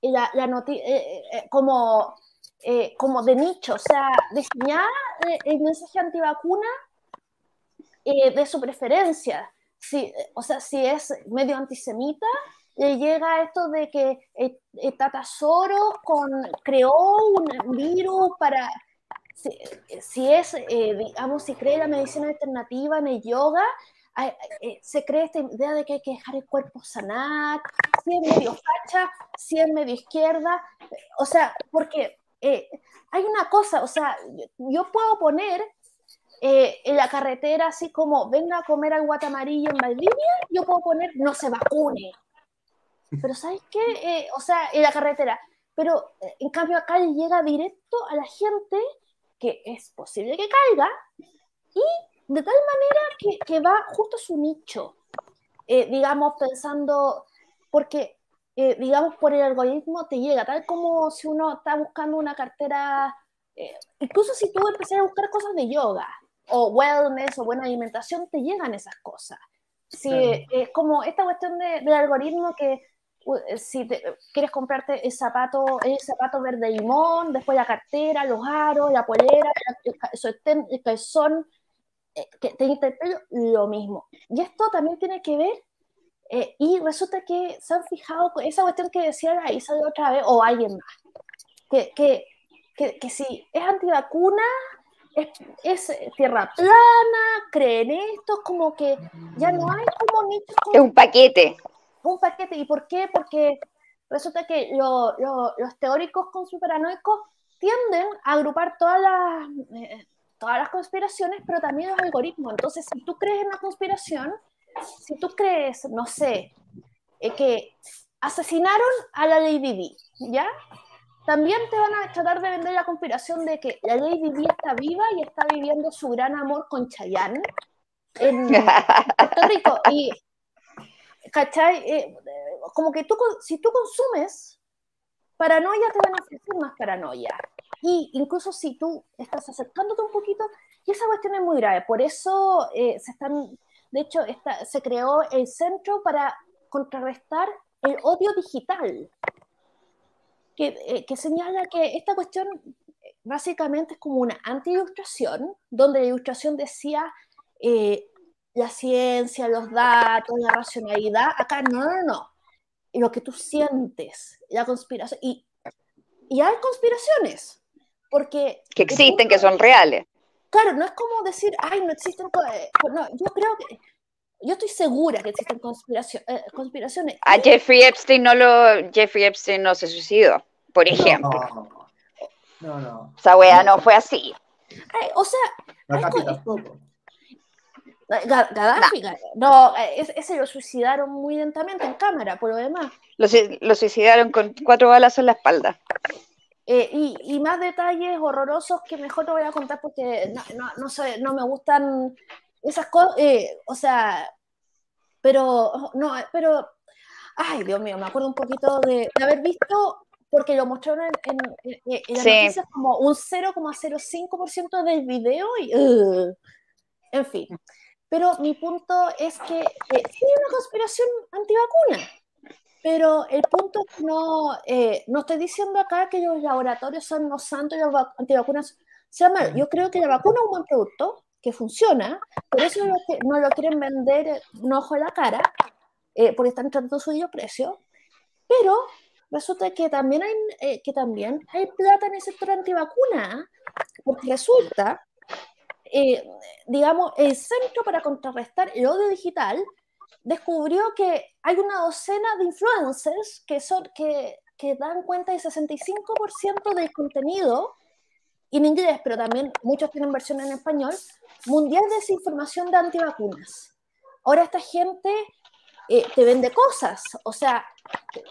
Y la, la eh, eh, eh, como, como de nicho, o sea, diseñar el mensaje antivacuna de su preferencia. Si, o sea, si es medio antisemita, le llega esto de que Tata Soros con, creó un virus para si, es, eh, digamos, si cree la medicina alternativa en el yoga, eh, se cree esta idea de que hay que dejar el cuerpo sanar, si es medio facha, si es medio izquierda, o sea, porque eh, hay una cosa, o sea, yo, puedo poner en la carretera así como venga a comer al guatamarillo en Valdivia, yo puedo poner no se vacune. Pero ¿sabes qué? o sea, en la carretera. Pero en cambio acá llega directo a la gente que es posible que caiga y de tal manera que, va justo a su nicho, eh, digamos, pensando, porque, eh, digamos, por el algoritmo te llega, tal como si uno está buscando una cartera, eh, incluso si tú empiezas a buscar cosas de yoga o wellness o buena alimentación, te llegan esas cosas. Sí, es como esta cuestión de, del algoritmo que eh, si quieres comprarte el zapato, el zapato verde limón, después la cartera, los aros, la polera, el calzón, eh, que te interpelo, lo mismo. Y esto también tiene que ver, eh, y resulta que se han fijado con esa cuestión que decía la Isa de otra vez, o alguien más, que, que, que, que si es antivacuna, es, es, tierra plana, creen esto, como que ya no hay como nichos. Es un paquete un paquete. ¿Y por qué? Porque resulta que los teóricos conspiranoicos tienden a agrupar todas las, eh, todas las conspiraciones, pero también los algoritmos. Entonces, si tú crees en una conspiración, si tú crees, no sé, eh, que asesinaron a la Lady Di, ¿ya? También te van a tratar de vender la conspiración de que la Lady Di está viva y está viviendo su gran amor con Chayanne en Puerto Rico. Y ¿cachai? Eh, como que tú, si tú consumes paranoia, te van a ofrecer más paranoia. Y incluso si tú estás acercándote un poquito, y esa cuestión es muy grave. Por eso eh, se están, de hecho, se creó el centro para contrarrestar el odio digital, que, eh, que señala que esta cuestión básicamente es como una anti-ilustración, donde la ilustración decía la ciencia, los datos, la racionalidad. Acá no, no, no. Lo que tú sientes, la conspiración. Y, y hay conspiraciones, porque... Que existen, que son reales. Claro, no es como decir, ay, no existen... Eh, no, yo creo que... Yo estoy segura que existen eh, conspiraciones. A Jeffrey Epstein no lo... Jeffrey Epstein no se suicidó, por ejemplo. No, no. Esa wea no fue así. o sea... Gaddafi tampoco. Gaddafi, no, ese lo suicidaron muy lentamente en cámara, por lo demás. Lo, lo suicidaron con cuatro balas en la espalda. Eh, y, más detalles horrorosos que mejor te voy a contar porque no, no, sé, no me gustan esas cosas, eh, o sea, pero, no, pero, ay, Dios mío, me acuerdo un poquito de, haber visto, porque lo mostraron en, en, en las noticias como un 0,05% del video y, en fin. Pero mi punto es que eh, sí hay una conspiración antivacuna pero el punto es que no, eh, no estoy diciendo acá que los laboratorios son los santos y las antivacunas sean malos. Yo creo que la vacuna es un buen producto, que funciona, por eso no no lo quieren vender un ojo en la cara, eh, porque están tratando su precio. Pero resulta que también, hay, eh, que también hay plata en el sector antivacuna, porque resulta, digamos, el Centro para Contrarrestar el Odio Digital descubrió que hay una docena de influencers que, son, que, que dan cuenta del 65% del contenido en inglés, pero también muchos tienen versión en español, mundial de desinformación de antivacunas. Ahora esta gente eh, te vende cosas, o sea,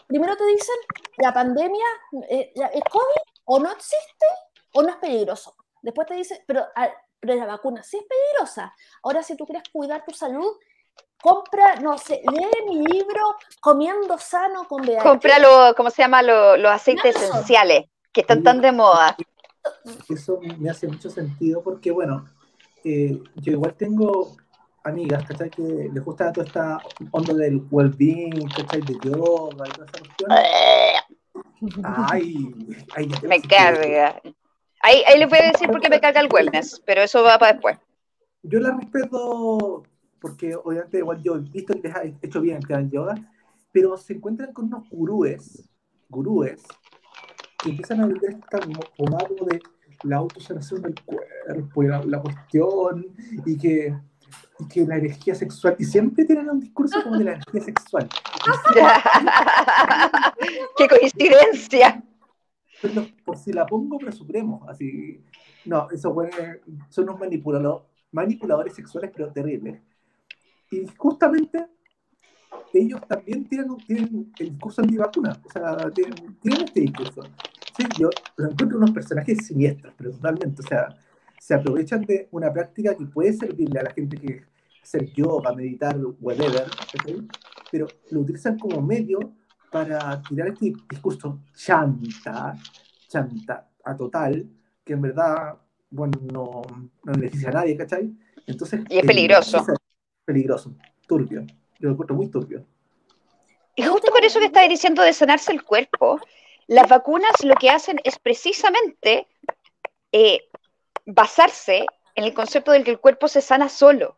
primero te dicen, la pandemia, eh, el COVID o no existe o no es peligroso. Después te dicen, pero, ah, pero la vacuna sí es peligrosa. Ahora si tú quieres cuidar tu salud, compra, no sé, lee mi libro Comiendo Sano con VH. Compra lo, ¿cómo se llama? los aceites esenciales, que están tan de moda. Eso me hace mucho sentido porque, bueno, eh, yo igual tengo amigas, ¿cachai? Que les gusta toda esta onda del well-being, ¿cachai? De yoga y toda esa cuestión. Ay, ay me carga. Ahí, ahí les voy a decir por qué me carga el wellness, pero eso va para después. Yo la respeto porque obviamente igual yo he visto que les ha hecho bien que hagan yoga, pero se encuentran con unos gurúes, gurúes, que empiezan a vender esta pomada de la autosanación del cuerpo y la, cuestión, y que, y que la energía sexual, y siempre tienen un discurso como de la energía sexual. ¡Qué coincidencia! Pero por si la pongo, pero supremo, así. No, eso son unos manipuladores, manipuladores sexuales, pero terribles. Y justamente ellos también tienen, tienen el discurso antivacuna, o sea, tienen, tienen este discurso. Sí, yo encuentro unos personajes siniestros, pero totalmente, o sea, se aprovechan de una práctica que puede servirle a la gente que hacer yoga, meditar, whatever, pero lo utilizan como medio para tirar este discurso chanta, chanta a total, que en verdad, bueno, no, no beneficia a nadie, ¿cachai? Entonces, y es peligroso peligroso, turbio. Yo lo encuentro muy turbio. Y justo por eso que estás diciendo de sanarse el cuerpo, las vacunas lo que hacen es precisamente eh, basarse en el concepto de que el cuerpo se sana solo.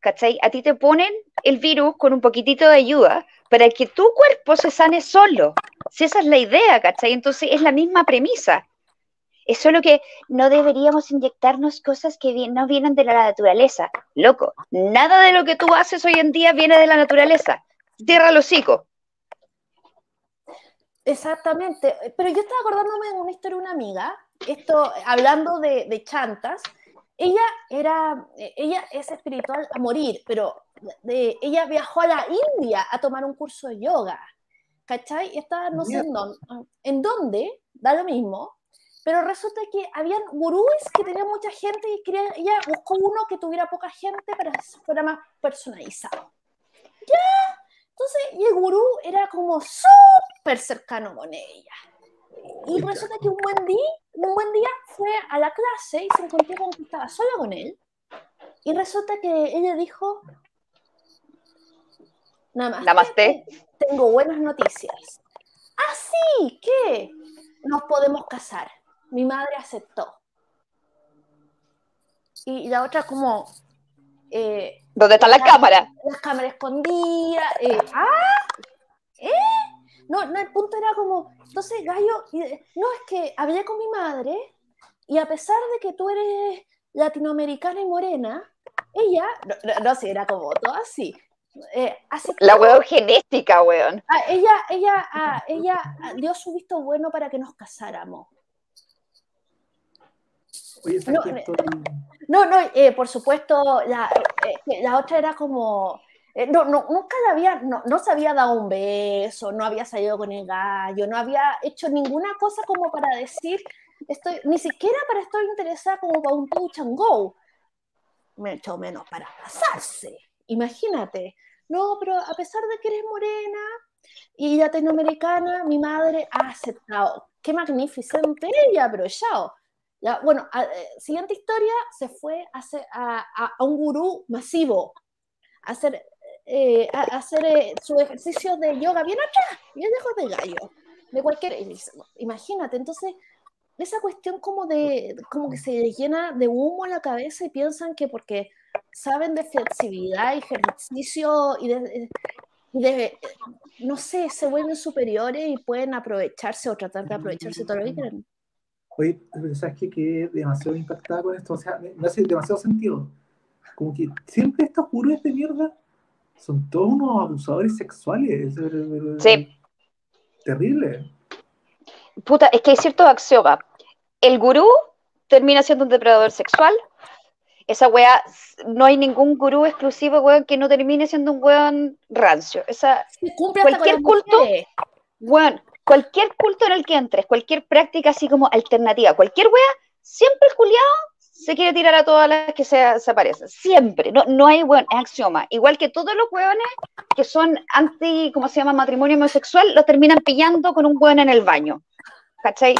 ¿Cachai? A ti te ponen el virus con un poquitito de ayuda para que tu cuerpo se sane solo. Si esa es la idea, ¿cachai? Entonces es la misma premisa. Es solo que no deberíamos inyectarnos cosas que no vienen de la naturaleza. Loco, nada de lo que tú haces hoy en día viene de la naturaleza. Tierra los hocico. Exactamente. Pero yo estaba acordándome de una historia de una amiga, esto hablando de, chantas. Ella era, ella es espiritual a morir, pero ella viajó a la India a tomar un curso de yoga. ¿Cachai? Estaba no sé en dónde, en dónde, da lo mismo, pero resulta que habían gurúes que tenían mucha gente y quería, ella buscó uno que tuviera poca gente para que fuera más personalizado. Ya, entonces, y el gurú era como súper cercano con ella. Y resulta que un buen día, un buen día fue a la clase y se encontró con que estaba sola con él. Y resulta que ella dijo, Namaste, Namaste. tengo buenas noticias. Ah, sí, ¿qué? Nos podemos casar mi madre aceptó. Y la otra como... Eh, ¿Dónde está la, cámara? Las cámaras escondidas. Eh, ¿Ah? ¿Eh? no, no, el punto era como, entonces Gallo, no, es que hablé con mi madre y a pesar de que tú eres latinoamericana y morena, ella, no, sé, era como todo así. Eh, la weón genética, weón. Ah, ella, ella, ah, ella dio su visto bueno para que nos casáramos. no, no, eh, por supuesto, la, eh, la otra era como, eh, no, no, nunca había, no, no, se había dado un beso, no había salido con el gallo, no había hecho ninguna cosa como para decir, estoy, ni siquiera para estar interesada como para un touch and go, mucho menos para casarse, imagínate. No, pero a pesar de que eres morena y latinoamericana, mi madre ha aceptado. Qué magnificente ella, pero ya. ya bueno, eh, siguiente historia, se fue a, a, a un gurú masivo, hacer eh, hacer eh, su ejercicio de yoga bien atrás, bien lejos de gallo, de cualquier... Imagínate, entonces, esa cuestión como de, como que se llena de humo en la cabeza y piensan que porque saben de flexibilidad y ejercicio y de, de, no sé, se vuelven superiores y pueden aprovecharse o tratar de aprovecharse todo lo que quieren. Oye, ¿sabes? Que demasiado impactada con esto, o sea, me, hace demasiado sentido. Como que siempre estos gurús de mierda son todos unos abusadores sexuales. Sí. Terrible. Puta, es que hay ciertos axiomas. El gurú termina siendo un depredador sexual. Esa wea, no hay ningún gurú exclusivo, weón, que no termine siendo un weón rancio. Esa, cualquier culto, weón, cualquier culto en el que entres, cualquier práctica así como alternativa, cualquier wea, siempre el culiado se quiere tirar a todas las que se, aparecen. Siempre. No, no hay, bueno, es axioma. Igual que todos los hueones que son anti, ¿cómo se llama? Matrimonio homosexual, los terminan pillando con un hueón en el baño. ¿Cachai?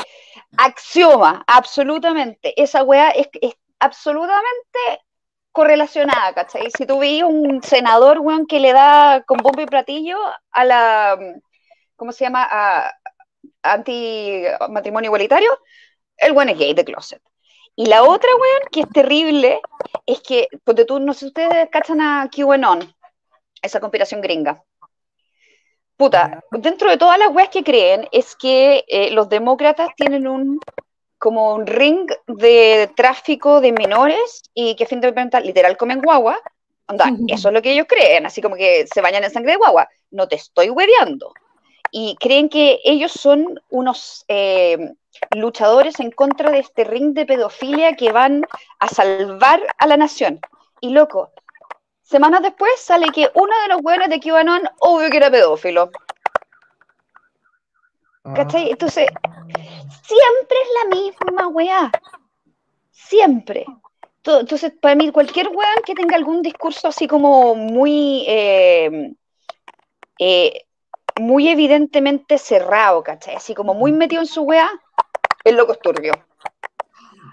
Axioma, absolutamente. Esa hueá es, absolutamente correlacionada, ¿cachai? Si tú un senador, weón, que le da con bombo y platillo a la, ¿cómo se llama? Anti matrimonio igualitario, el weón es gay de closet. Y la otra, weón, que es terrible, es que, porque tú, no sé si ustedes cachan a QAnon, esa conspiración gringa. Puta, dentro de todas las weas que creen, es que eh, los demócratas tienen un como un ring de tráfico de menores y que a fin de cuentas literal comen guagua. Onda, eso es lo que ellos creen, así como que se bañan en sangre de guagua. No te estoy hueveando. Y creen que ellos son unos eh, luchadores en contra de este ring de pedofilia que van a salvar a la nación. Y loco, semanas después sale que uno de los buenos de QAnon, obvio que era pedófilo. ¿Cachai? Entonces, siempre es la misma weá. Siempre. Entonces, para mí, cualquier weón que tenga algún discurso así como muy, eh, eh, muy evidentemente cerrado, ¿cachai? Así como muy metido en su weá, el loco es turbio.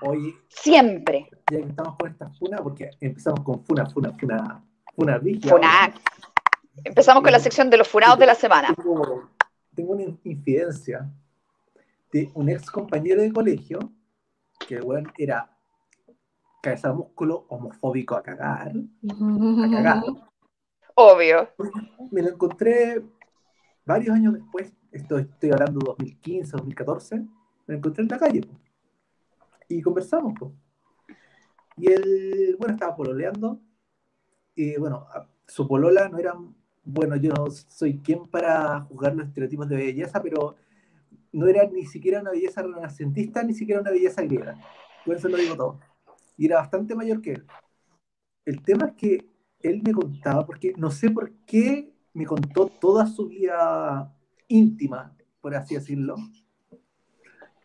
Oye. Siempre. Ya que estamos con esta funa, porque empezamos con funa, funa, funa, funa Funa. Empezamos con la sección de los funados de la semana. Tengo, una infidencia de un ex compañero de colegio que bueno, era cabeza de músculo homofóbico a cagar. A cagar. Obvio. Me lo encontré varios años después, esto estoy hablando de 2015, 2014 me encontré en la calle. Y conversamos. Y él, bueno, estaba pololeando. Y bueno, su polola no era, bueno, yo no soy quien para juzgar los estereotipos de belleza, pero no era ni siquiera una belleza renacentista, ni siquiera una belleza griega. Por eso lo digo todo. Y era bastante mayor que él. El tema es que él me contaba, porque no sé por qué me contó toda su vida íntima, por así decirlo,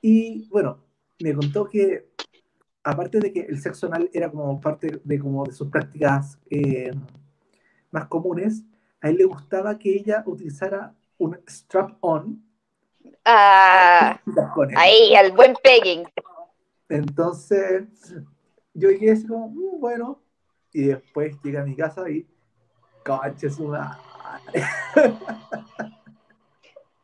y bueno, me contó que aparte de que el sexo anal era como parte de, como de sus prácticas eh, más comunes, a él le gustaba que ella utilizara un strap-on. Ah, ahí, al buen pegging. Entonces, yo llegué así como, mm, bueno, y después llegué a mi casa y, es una...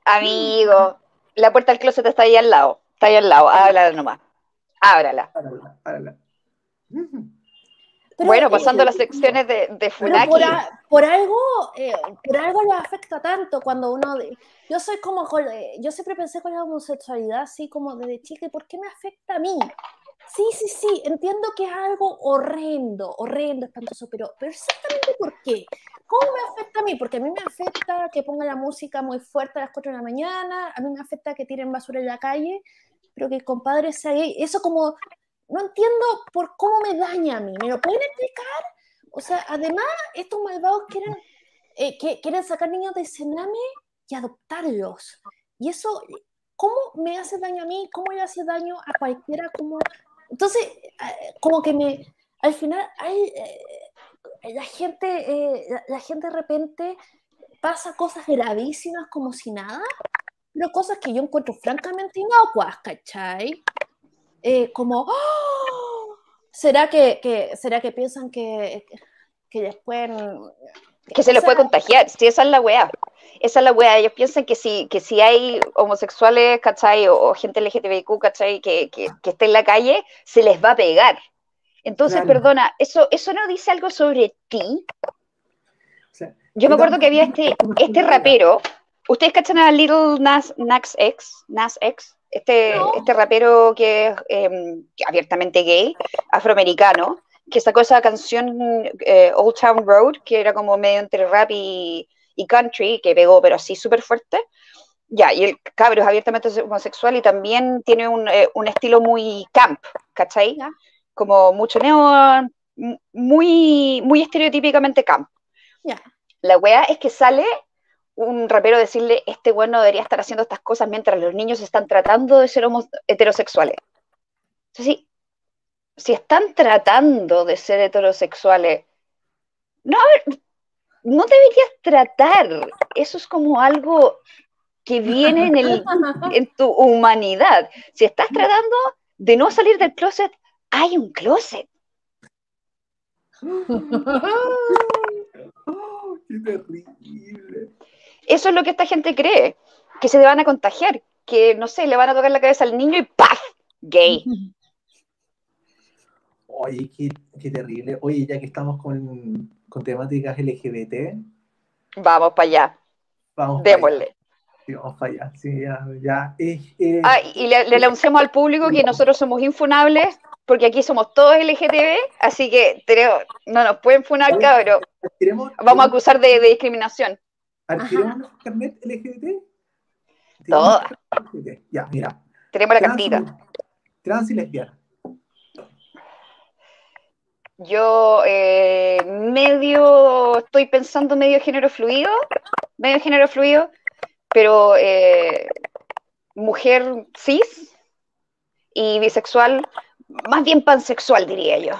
Amigo, la puerta del closet está ahí al lado. Está ahí al lado, háblala nomás. Ábrala. bueno, pasando a las secciones de, de Funaki. Por, por, algo, eh, por algo le afecta tanto cuando uno... yo soy como, yo siempre pensé con la homosexualidad así como desde chica, ¿por qué me afecta a mí? Sí, sí, sí, entiendo que es algo horrendo, horrendo, espantoso, pero, pero exactamente por qué. ¿Cómo me afecta a mí? Porque a mí me afecta que ponga la música muy fuerte a las 4 de la mañana, a mí me afecta que tiren basura en la calle, pero que el compadre sea gay. Eso como, no entiendo por cómo me daña a mí. ¿Me lo pueden explicar? O sea, además, estos malvados quieren, eh, que, quieren sacar niños de cename y adoptarlos. Y eso, ¿cómo me hace daño a mí? ¿Cómo le hace daño a cualquiera? Como entonces, eh, como que me, al final, hay, eh, la, gente, eh, la, gente de repente pasa cosas gravísimas como si nada, pero cosas que yo encuentro francamente inocuas, ¿cachai? como, ¡oh! ¿será que, ¿será que piensan que, que después... Que se les puede contagiar, si esa es la weá esa es la weá, ellos piensan que si, que si hay homosexuales, ¿cachai? O, gente LGTBIQ, ¿cachai? Que, que, que, esté en la calle, se les va a pegar. Entonces, perdona, ¿eso, ¿eso no dice algo sobre ti? Yo me acuerdo que había este, este rapero, ¿ustedes cachan a Little Nas, Nas X? Nas X? Este, este rapero que es em, abiertamente gay, afroamericano, que sacó esa canción eh, Old Town Road, que era como medio entre rap y, y country, que pegó, pero así súper fuerte. Ya, y el cabro es abiertamente homosexual y también tiene un, eh, un estilo muy camp, ¿cachai? Como mucho neón, muy, muy estereotípicamente camp. Ya. La wea es que sale un rapero a decirle, este bueno debería estar haciendo estas cosas mientras los niños están tratando de ser heterosexuales. Entonces, sí, si están tratando de ser heterosexuales, no, no deberías tratar. Eso es como algo que viene en, el, en tu humanidad. Si estás tratando de no salir del closet, hay un closet. ¡Qué terrible! Eso es lo que esta gente cree, que se le van a contagiar, que no sé, le van a tocar la cabeza al niño y ¡paf! Gay. Oye, qué, qué terrible. Oye, ya que estamos con, con temáticas LGBT. Vamos para allá. Vamos Démosle. Sí, vamos para allá. Sí, ya, ya. ah, y le, le anunciamos al público que nosotros somos infunables, porque aquí somos todos LGTB, así que no nos pueden funar, cabrón. Vamos a acusar de, discriminación. ¿Adquirimos carnet LGBT? Todo. Ya, mira. Tenemos la cartita. Trans y lesbiana. Yo eh, medio, estoy pensando medio género fluido, medio género fluido, pero eh, mujer cis y bisexual, más bien pansexual diría yo.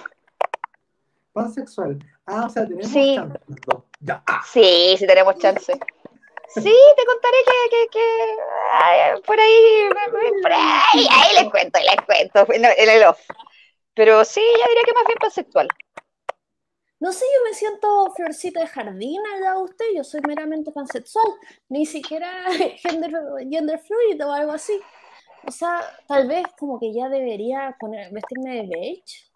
Pansexual. Ah, o sea, tenemos sí. chance. Ya. Sí, sí tenemos chance. Sí, te contaré que, que, por ahí, por ahí, ahí les cuento, les cuento, en el off. Pero sí, ya diría que más bien pansexual. No sé, yo me siento florcita de jardín allá usted, yo soy meramente pansexual, ni siquiera gender, gender fluid o algo así. O sea, tal vez como que ya debería poner, vestirme de beige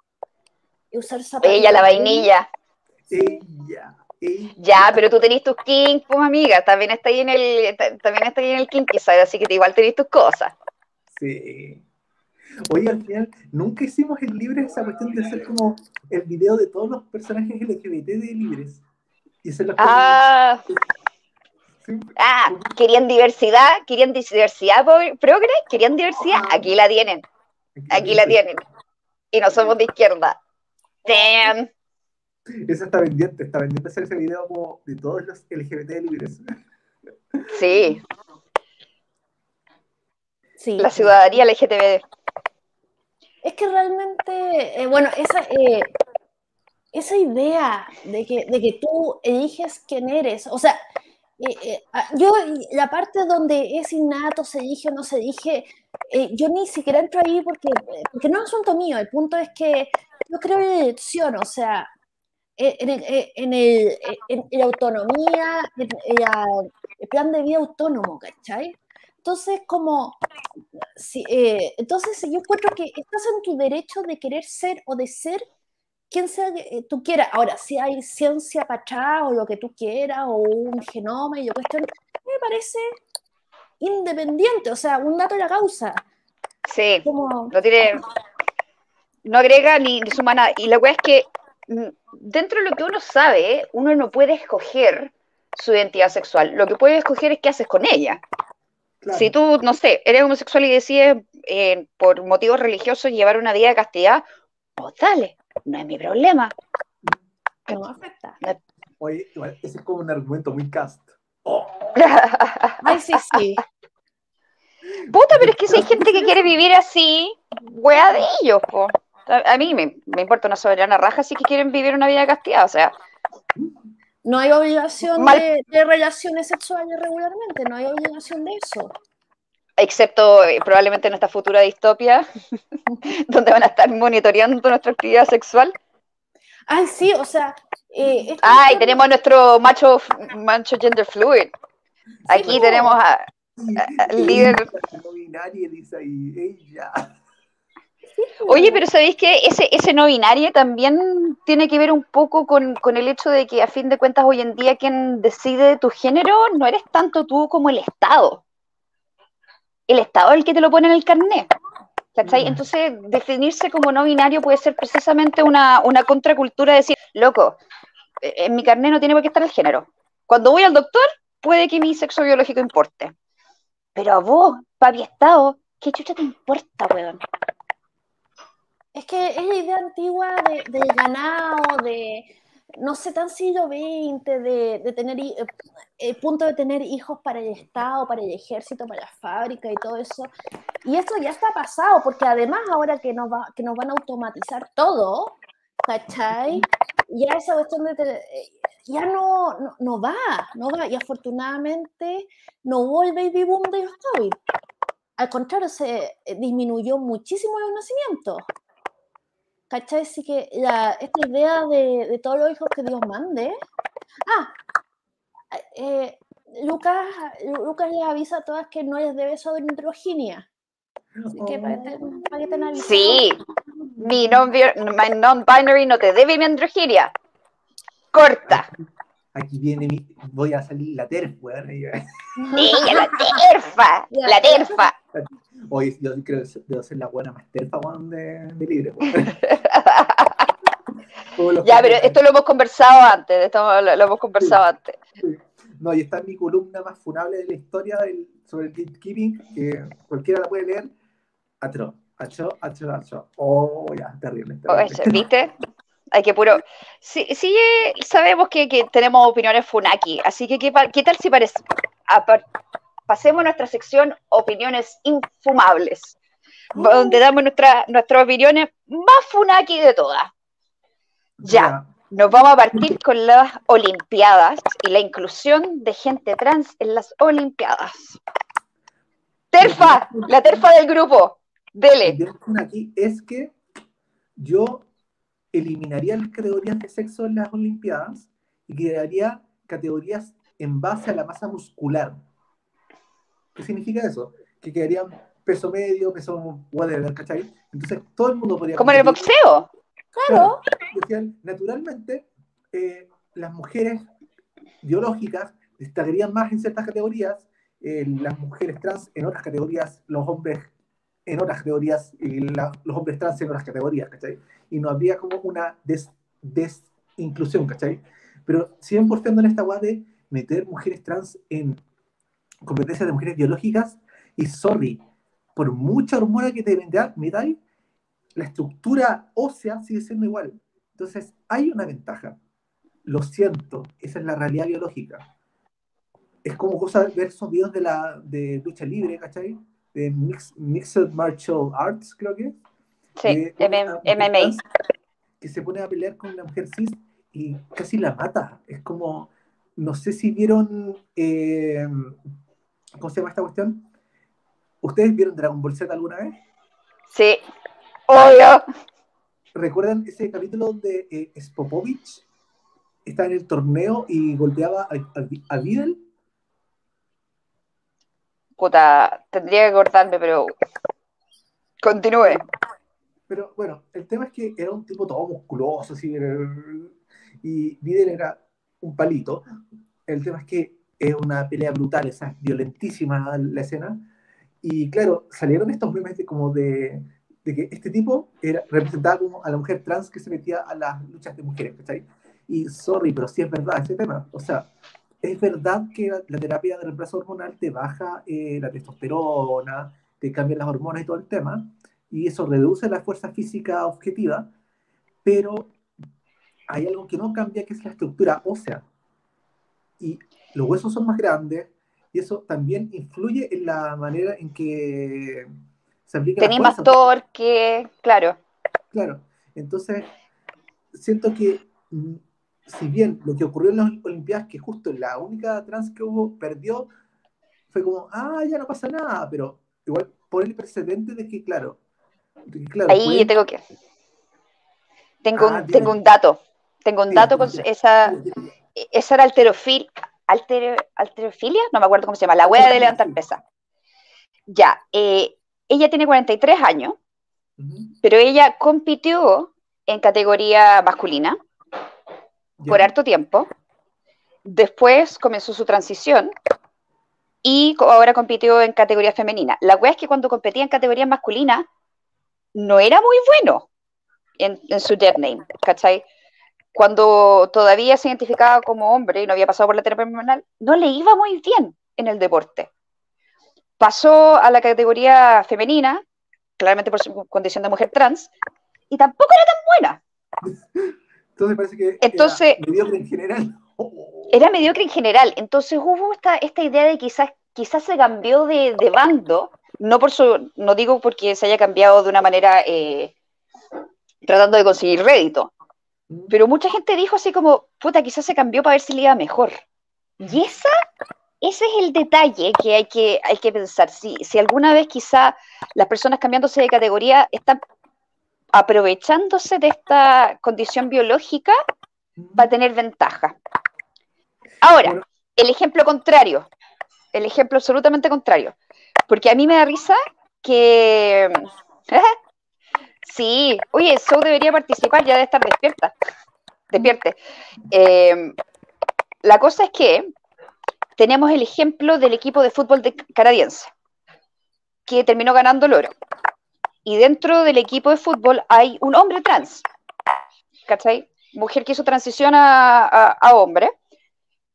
y usar zapatos. Ella, la vainilla. Ella. Ya, pero tú tenés tus kinks, pues amiga, también está ahí en el, también está ahí en el kinky side, así que igual tenés tus cosas. Sí. Oye, al final, nunca hicimos en Libres esa cuestión de hacer como el video de todos los personajes LGBT de Libres. Y ah, ah, querían diversidad, querían diversidad progre, querían diversidad, aquí la tienen. Aquí la tienen. Y no somos de izquierda. Damn. Eso está pendiente, está pendiente hacer ese video como de todos los LGBT de Libres. Sí. Sí. La ciudadanía LGTB es que realmente, eh, bueno, esa, eh, esa idea de que, de que tú eliges quién eres, o sea, eh, ah, yo la parte donde es innato, se elige o no se elige, yo ni siquiera entro ahí porque, porque no es asunto mío, el punto es que yo creo en la elección, o sea, en, el, en, el, en la autonomía, en, el plan de vida autónomo, ¿cachai? Entonces, como, si, eh, entonces yo encuentro que estás en tu derecho de querer ser o de ser quien sea que tú quieras. Ahora, si hay ciencia para atrás o lo que tú quieras, o un genoma y yo cuestión, me parece independiente, o sea, un dato de la causa. Sí, no tiene, no agrega ni, ni suma nada. Y la cual es que mm, dentro de lo que uno sabe, uno no puede escoger su identidad sexual. Lo que puedes escoger es qué haces con ella. Si tú, no sé, eres homosexual y decides eh, por motivos religiosos llevar una vida de castidad, pues dale, no es mi problema. No afecta. Oye, ese es como un argumento muy cast. Ay, sí, sí. Puta, pero es que si hay gente que quiere vivir así, wea de ellos, po. A, mí me, importa una soberana raja si que quieren vivir una vida de castidad, o sea. No hay obligación de, relaciones sexuales regularmente, no hay obligación de eso. Excepto eh, probablemente en esta futura distopia, donde van a estar monitoreando nuestra actividad sexual. Ay, sí, o sea. Eh, Ay, tenemos nuestro macho, macho gender fluid. Aquí tenemos a, al líder. Oye, pero ¿sabéis que ese, ese no binario también tiene que ver un poco con, el hecho de que a fin de cuentas hoy en día quien decide tu género no eres tanto tú como el Estado. El Estado es el que te lo pone en el carnet. ¿Cachai? Mm. Entonces, definirse como no binario puede ser precisamente una, una contracultura de decir, loco, e, en mi carnet no tiene por qué estar el género. Cuando voy al doctor, puede que mi sexo biológico importe. Pero a vos, papi Estado, ¿qué chucha te importa, weón? Es que es la idea antigua de, del ganado, de, no sé, tan siglo XX, de, tener, el eh, eh, punto de tener hijos para el Estado, para el ejército, para la fábrica y todo eso. Y esto ya está pasado, porque además ahora que nos, va, que nos van a automatizar todo, ¿cachai? Ya esa cuestión de... Eh, ya no, no, no, va, no va. Y afortunadamente no hubo el baby boom de los COVID. Al contrario, se disminuyó muchísimo los nacimientos. ¿Cachai? Así que esta idea de, todos los hijos que Dios mande. Ah, eh, Lucas, Lucas les avisa a todas que no les debe sobre nitroginia. Así que para que, te, Sí, mi non-binary no te debe mi androginia. Corta. Aquí, viene mi. Voy a salir la terfa, Sí, la terfa, la terfa. Hoy yo creo que debo ser la buena más terfa de, de libre. ya, pero esto lo hemos conversado antes, esto lo, hemos conversado antes. No, y está en mi columna más funable de la historia sobre el gatekeeping, que cualquiera la puede leer. Atro, atro, atro, atro. Oh, ya, terrible. terrible. ¿Viste? Hay que puro. Sí, sí sabemos que, que, tenemos opiniones funaki, así que ¿qué, qué tal si parece? Pasemos a nuestra sección opiniones infumables, donde damos nuestra, nuestras opiniones más funaki de todas. Ya, nos vamos a partir con las Olimpiadas y la inclusión de gente trans en las Olimpiadas. Terfa, la terfa del grupo, dele. Aquí es que yo eliminaría las categorías de sexo en las Olimpiadas y crearía categorías en base a la masa muscular. ¿Qué significa eso? Que quedarían peso medio, peso whatever, ¿cachai? Entonces todo el mundo podría... Como en el boxeo. Claro. Decían, naturalmente, eh, las mujeres biológicas destacarían más en ciertas categorías, eh, las mujeres trans en otras categorías, los hombres en otras categorías y los hombres trans en otras categorías, ¿cachai? Y no habría como una des, desinclusión, ¿cachai? Pero siguen portando en esta guay de meter mujeres trans en competencias de mujeres biológicas y sorry, por mucha hormona que te metáis, la estructura ósea sigue siendo igual. Entonces, hay una ventaja. Lo siento, esa es la realidad biológica. Es como cosa ver esos videos de, la, de lucha libre, ¿cachai? De Mixed Martial Arts, creo que Sí, MMA. Que se pone a pelear con una mujer cis y casi la mata. Es como, no sé si vieron eh, ¿Cómo se llama esta cuestión? ¿Ustedes vieron Dragon Ball Z alguna vez? Sí, obvio. ¿Recuerdan ese capítulo donde eh, Spopovich está en el torneo y golpeaba a, a, Vidal? Puta, tendría que cortarme, pero continúe. Pero bueno, el tema es que era un tipo todo musculoso, así, y Vidal era un palito. El tema es que es una pelea brutal, esa violentísima la escena. Y claro, salieron estos memes de como de, de que este tipo era, representaba como a la mujer trans que se metía a las luchas de mujeres, ¿cachai? Y sorry, pero sí es verdad ese tema. O sea, es verdad que la, terapia de reemplazo hormonal te baja eh, la testosterona, te cambian las hormonas y todo el tema, y eso reduce la fuerza física objetiva, pero hay algo que no cambia, que es la estructura ósea. Y los huesos son más grandes, y eso también influye en la manera en que se aplica. Tenía más torque, claro. Claro, entonces siento que mm, si bien lo que ocurrió en las Olimpiadas, que justo la única trans que hubo perdió, fue como, ah, ya no pasa nada, pero igual por el precedente de que, claro. Ahí tengo que. Tengo, un, ah, tengo un dato. Tengo un dato con esa. Esa era alterofil, alterofilia, no me acuerdo cómo se llama, la hueá de levantar pesa. Ya, eh, ella tiene 43 años, pero ella compitió en categoría masculina por harto tiempo. Después comenzó su transición y ahora compitió en categoría femenina. La wea es que cuando competía en categoría masculina no era muy bueno en, su dead name, ¿cachai? Cuando todavía se identificaba como hombre y no había pasado por la terapia hormonal, no le iba muy bien en el deporte. Pasó a la categoría femenina, claramente por su condición de mujer trans, y tampoco era tan buena. Entonces parece que Entonces, era mediocre en general. Era mediocre en general. Entonces hubo esta, esta idea de quizás, quizás se cambió de, bando, no por su, no digo porque se haya cambiado de una manera eh, tratando de conseguir rédito. Pero mucha gente dijo así como, puta, quizás se cambió para ver si le iba mejor. Y esa, ese es el detalle que hay que, hay que pensar. Si, si alguna vez quizá las personas cambiándose de categoría están aprovechándose de esta condición biológica, va a tener ventaja. Ahora, el ejemplo contrario, el ejemplo absolutamente contrario, porque a mí me da risa que... sí, oye, eso debería participar, ya debe estar despierta. Despierte. Em, la cosa es que tenemos el ejemplo del equipo de fútbol de canadiense, que terminó ganando el oro y dentro del equipo de fútbol hay un hombre trans, ¿cachai? Mujer que hizo transición a, hombre,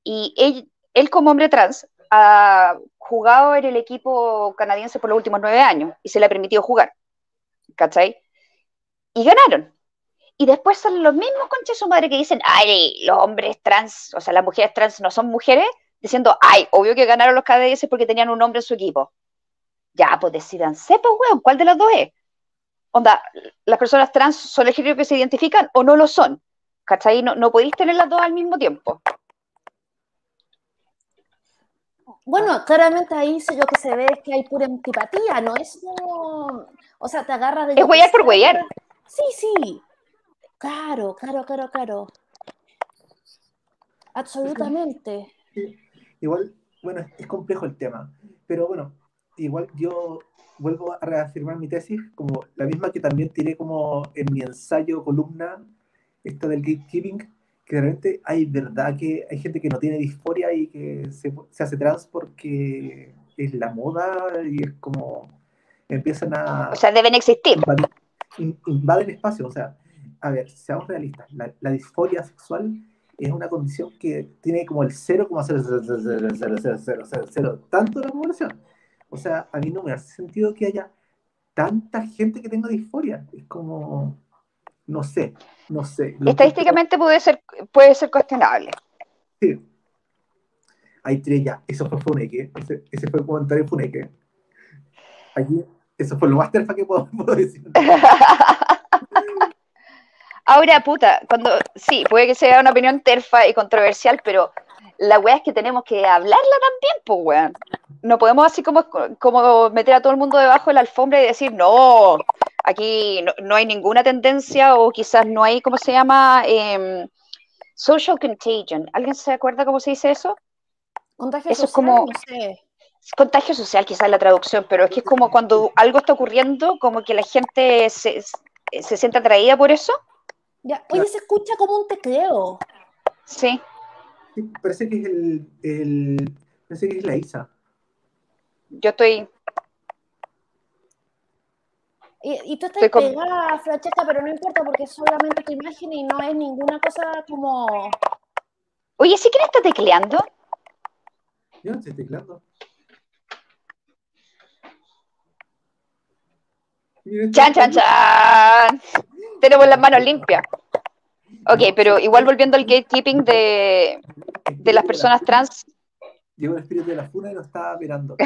y él, él, como hombre trans ha jugado en el equipo canadiense por los últimos nueve años y se le ha permitido jugar, ¿cachai? Y ganaron. Y después salen los mismos conches su madre que dicen, ay, los hombres trans, o sea, las mujeres trans no son mujeres, diciendo, ay, obvio que ganaron los canadienses porque tenían un hombre en su equipo. Ya, pues decidanse, pues, weón, ¿cuál de los dos es? onda, las personas trans son el género que se identifican o no lo son. ¿Cachai? No, no podéis tener las dos al mismo tiempo. Bueno, claramente ahí lo que se ve es que hay pura antipatía, no es como. O sea, te agarras de. Es huellar por huellar. Sí, sí. Claro, claro, claro, claro. Absolutamente. Igual, bueno, es complejo el tema, pero bueno, igual yo vuelvo a reafirmar mi tesis, como la misma que también tiré como en mi ensayo columna, esta del gatekeeping, que realmente hay verdad que hay gente que no tiene disforia y que se, se hace trans porque es la moda y es como empiezan a... O sea, deben existir. Invaden, espacio, o sea, a ver, seamos realistas, la, la disforia sexual es una condición que tiene como el 0,0000000 tanto de la población o sea, a mí no me hace sentido que haya tanta gente que tenga disforia. Es como, no sé, no sé. Estadísticamente puede ser, puede ser cuestionable. Sí. Hay tres ya. Eso fue Funeque. Ese, ese fue el comentario Funeque. Aquí, eso fue lo más terfa que puedo, puedo decir. Ahora, puta, cuando, sí, puede que sea una opinión terfa y controversial, pero la weá es que tenemos que hablarla también, pues weón no podemos así como, como meter a todo el mundo debajo de la alfombra y decir, no, aquí no, hay ninguna tendencia o quizás no hay, ¿cómo se llama? Em, social contagion. ¿Alguien se acuerda cómo se dice eso? Contagio eso social, es como, no sé. Contagio social, quizás la traducción, pero es que es como cuando algo está ocurriendo, como que la gente se, se siente atraída por eso. Ya. Oye, se escucha como un tecleo. Sí. Sí, parece que es el, el- parece que es la Isa. Yo estoy. Y, y tú estás Estoy con- pegada, Francesca, pero no importa porque es solamente tu imagen y no es ninguna cosa como... Oye, ¿sí quién está tecleando? Yo no estoy teclando. Chan, chan, chan. Tenemos las manos limpias. Ok, pero igual volviendo al gatekeeping de, de las personas trans, Llegó el espíritu de la funa y lo estaba mirando.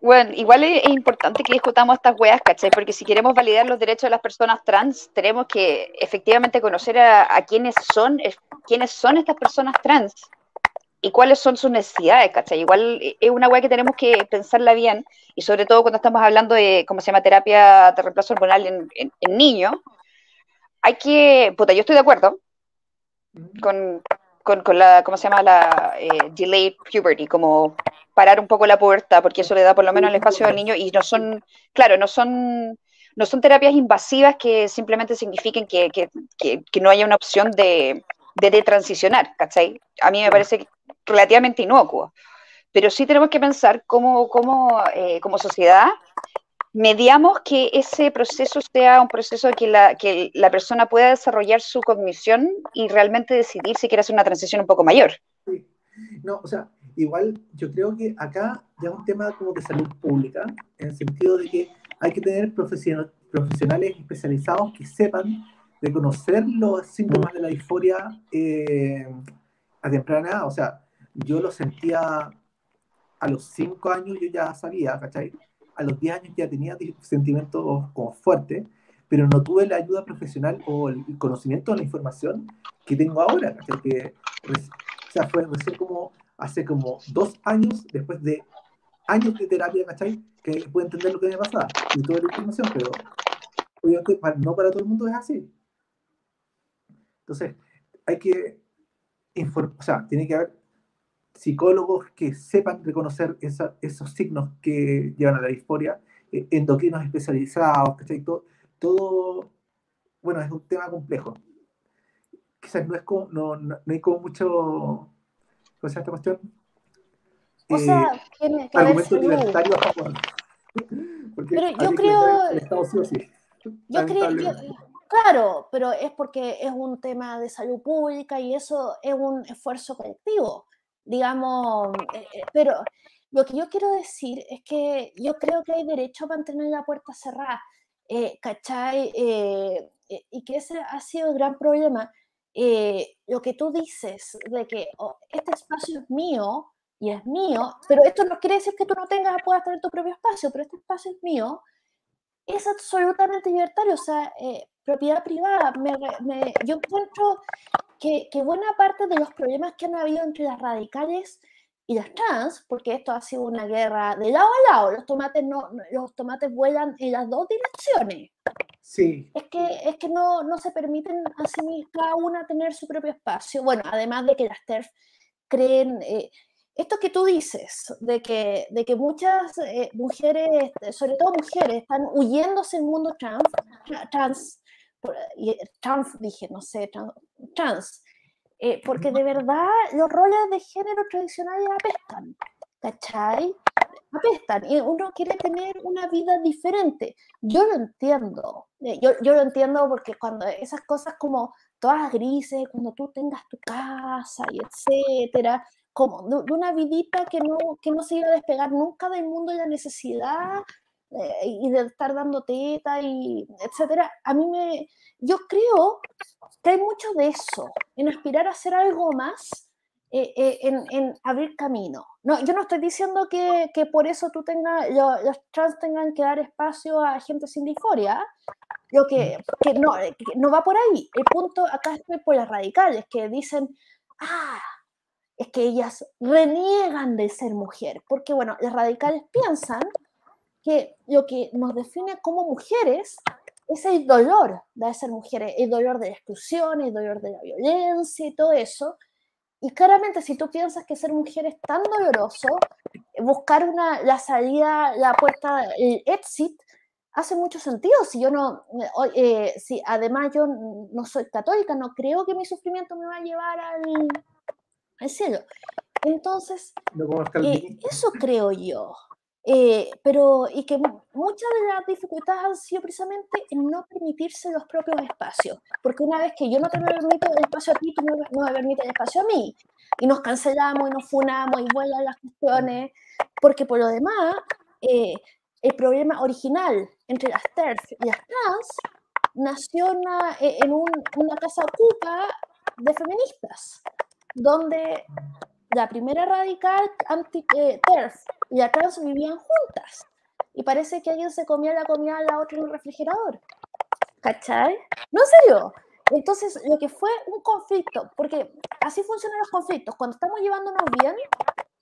Bueno, igual es, importante que discutamos estas weas, ¿cachai? Porque si queremos validar los derechos de las personas trans, tenemos que efectivamente conocer a, a quiénes son, quiénes son estas personas trans y cuáles son sus necesidades, ¿cachai? Igual eh, es una wea que tenemos que pensarla bien y sobre todo cuando estamos hablando de, ¿cómo se llama?, terapia de reemplazo hormonal en, en- en niños. Hay que, puta, yo estoy de acuerdo con, con, con la, ¿cómo se llama? La eh, delayed puberty, como parar un poco la puerta, porque eso le da por lo menos el espacio al niño y no son, claro, no son, no son terapias invasivas que simplemente signifiquen que, que, que, que no haya una opción de, de, de transicionar, ¿cachai? A mí me parece relativamente inocuo, pero sí tenemos que pensar cómo, cómo eh, sociedad mediamos que ese proceso sea un proceso que la, que la persona pueda desarrollar su cognición y realmente decidir si quiere hacer una transición un poco mayor. Sí. No, o sea, igual yo creo que acá ya es un tema como de salud pública, en el sentido de que hay que tener profesion- profesionales especializados que sepan reconocer los síntomas de la disforia eh, a temprana. O sea, yo lo sentía a los 5 años, yo ya sabía, ¿cachai? A los 10 años ya tenía sentimientos como fuertes, pero no tuve la ayuda profesional o el conocimiento la información que tengo ahora, ¿cachai? Que, o sea, fue recién como hace como dos años, después de años de terapia, ¿cachai? Que pude entender lo que me pasaba y toda la información, pero obviamente para- no para todo el mundo es así. Entonces, hay que informar, o sea, tiene que haber psicólogos que sepan reconocer esa- esos signos que llevan a la disforia, eh, endocrinos especializados. Todo, todo, bueno, es un tema complejo. Quizás no es como, no, no, no hay como mucho, ¿cómo se esta cuestión? O Eh, sea, tiene que argumento libertario a favor. Porque Pero yo creo- defender el Estado sí o sí. Yo creo, yo- claro, pero es porque es un tema de salud pública y eso es un esfuerzo colectivo, digamos, eh, eh, pero lo que yo quiero decir es que yo creo que hay derecho a mantener la puerta cerrada, eh, ¿cachai? Eh, eh, y que ese ha sido el gran problema. Eh, lo que tú dices de que oh, este espacio es mío y es mío, pero esto no quiere decir que tú no tengas, puedas tener tu propio espacio, pero este espacio es mío es absolutamente libertario, o sea, propiedad privada. Me, me- yo encuentro que, que buena parte de los problemas que han habido entre las radicales y las trans, porque esto ha sido una guerra de lado a lado, los tomates, no, los tomates vuelan en las dos direcciones. Sí, Es que, es que no, no se permiten a sí mis- cada una tener su propio espacio. Bueno, además de que las TERF creen, eh, esto que tú dices, de que, de que muchas eh, mujeres, sobre todo mujeres, están huyéndose del mundo trans, tra- trans, por- y, eh, trans dije, no sé, tran- trans, eh, porque de verdad los roles de género tradicionales apestan, ¿cachai? Apestan y uno quiere tener una vida diferente. Yo lo entiendo, eh, yo, yo lo entiendo porque cuando esas cosas como todas grises, cuando tú tengas tu casa y etcétera, como de, una vidita que no, que no se iba a despegar nunca del mundo de la necesidad eh, y de estar dando teta y etcétera, a mí me, yo creo que hay mucho de eso, en aspirar a hacer algo más, eh, eh, en, en abrir camino. No, yo no estoy diciendo que, que por eso tú tengas, lo- los trans tengan que dar espacio a gente sin disforia, lo que, que no, eh, que no va por ahí. El punto acá es por las radicales que dicen, ah, es que ellas reniegan de ser mujer, porque bueno, las radicales piensan que lo que nos define como mujeres es el dolor de ser mujeres, el dolor de la exclusión, el dolor de la violencia y todo eso. Y claramente si tú piensas que ser mujer es tan doloroso, buscar una, la salida, la puerta, el exit, hace mucho sentido. Si yo no, eh, si además yo no soy católica, no creo que mi sufrimiento me va a llevar al, al cielo. Entonces, eh, eso creo yo. Eh, pero, y que muchas de las dificultades han sido precisamente en no permitirse los propios espacios. Porque una vez que yo no te permito el espacio a ti, tú no, no me permites el espacio a mí. Y nos cancelamos y nos funamos y vuelan las cuestiones. Porque por lo demás, eh, el problema original entre las TERF y las trans nació en una casa ocupa de feministas, donde la primera radical anti-TERF y la trans vivían juntas. Y parece que alguien se comía la comida a la otra en el refrigerador. ¿Cachai? No, en serio. Entonces, lo que fue un conflicto, porque así funcionan los conflictos. Cuando estamos llevándonos bien,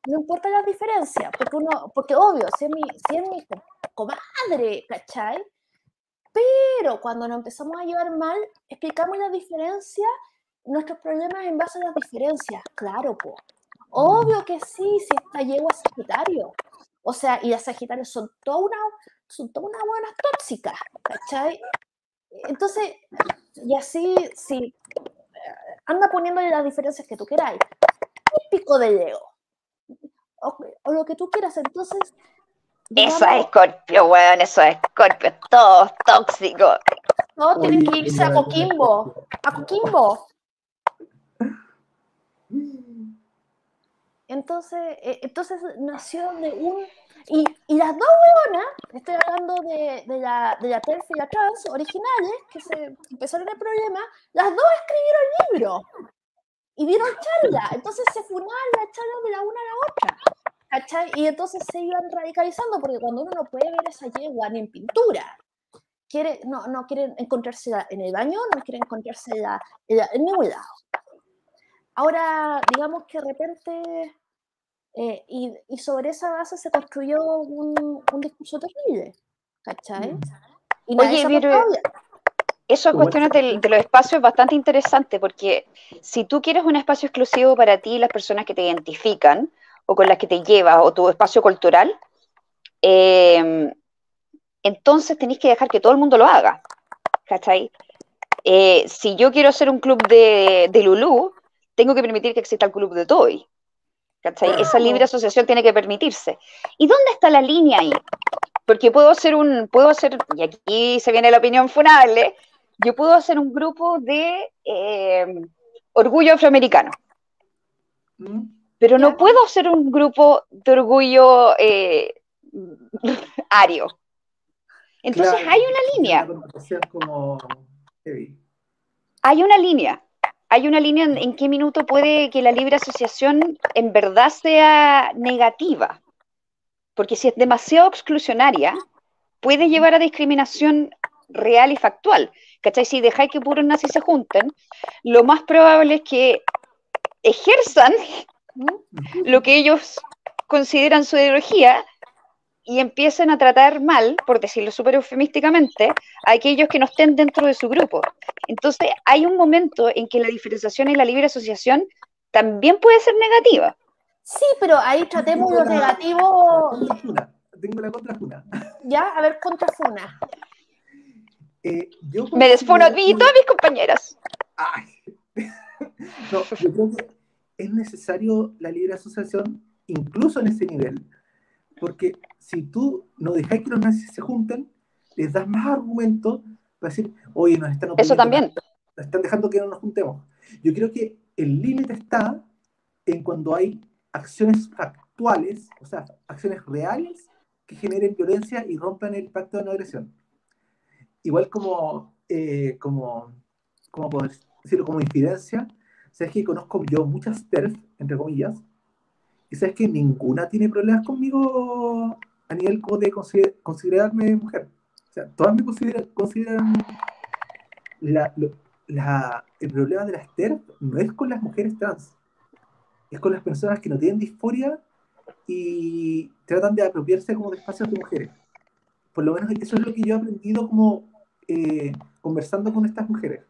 no importa la diferencia, porque uno, porque obvio, si es mi, si es mi comadre, ¿cachai? Pero cuando nos empezamos a llevar mal, explicamos la diferencia, nuestros problemas en base a las diferencias. Claro, pues. Obvio que sí, si esta yegua es Sagitario. O sea, y las Sagitarios son toda una, son toda una buena tóxica, ¿cachai? Entonces, y así, sí, anda poniéndole las diferencias que tú queráis. Típico de Leo. O, lo que tú quieras, entonces. eso es Scorpio, weón, eso es Scorpio, todo tóxico. No, tienen que irse a Coquimbo. A Coquimbo. Entonces, eh, entonces nació de un... Y, y las dos huevonas, estoy hablando de, de la, de la TERF y la trans originales, que se empezaron el problema, las dos escribieron libros y dieron charla. Entonces se funaban las charlas de la una a la otra. ¿cachai? Y entonces se iban radicalizando, porque cuando uno no puede ver esa yegua ni en pintura, quiere, no, no quieren encontrarse en el baño, no quieren encontrarse en ningún lado. Ahora, digamos que de repente, eh, y, y, sobre esa base se construyó un, un discurso terrible, ¿cachai? Mm. Y Oye, pero eso cuestiones de, de los espacios es bastante interesante porque si tú quieres un espacio exclusivo para ti y las personas que te identifican o con las que te llevas o tu espacio cultural, eh, entonces tenéis que dejar que todo el mundo lo haga, ¿cachai? Eh, si yo quiero hacer un club de, de Lulú, tengo que permitir que exista el club de Toy. ¿Cachai? Esa libre asociación tiene que permitirse. ¿Y dónde está la línea ahí? Porque puedo hacer un, puedo hacer, y aquí se viene la opinión funable, yo puedo hacer un grupo de eh, orgullo afroamericano. Mm. Pero no puedo hacer un grupo de orgullo eh, ario. Entonces hay una línea. Hay una línea hay una línea en, qué minuto puede que la libre asociación en verdad sea negativa. Porque si es demasiado exclusionaria, puede llevar a discriminación real y factual. ¿Cachai? Si dejáis que puros nazis se junten, lo más probable es que ejerzan lo que ellos consideran su ideología y empiecen a tratar mal, por decirlo súper eufemísticamente, a aquellos que no estén dentro de su grupo. Entonces, hay un momento en que la diferenciación y la libre asociación también puede ser negativa. Sí, pero ahí tratemos lo negativo. Tengo la contrafuna. Ya, a ver, contrafuna. Eh, Me desfono a mí y todas mis compañeras. no, yo creo que es necesario la libre asociación, incluso en ese nivel, porque si tú no dejas que los nazis se junten, les das más argumentos para decir, oye, nos están Eso también. están dejando que no nos juntemos. Yo creo que el límite está en cuando hay acciones factuales, o sea, acciones reales que generen violencia y rompan el pacto de no agresión. Igual como, eh, como, como poder decirlo, como incidencia, sabes que conozco yo muchas TERF, entre comillas, y sabes que ninguna tiene problemas conmigo a nivel de considerarme mujer. O sea, todas me consideran, consideran la, el problema de las TERF no es con las mujeres trans, es con las personas que no tienen disforia y tratan de apropiarse como de espacios de mujeres. Por lo menos eso es lo que yo he aprendido como eh, conversando con estas mujeres.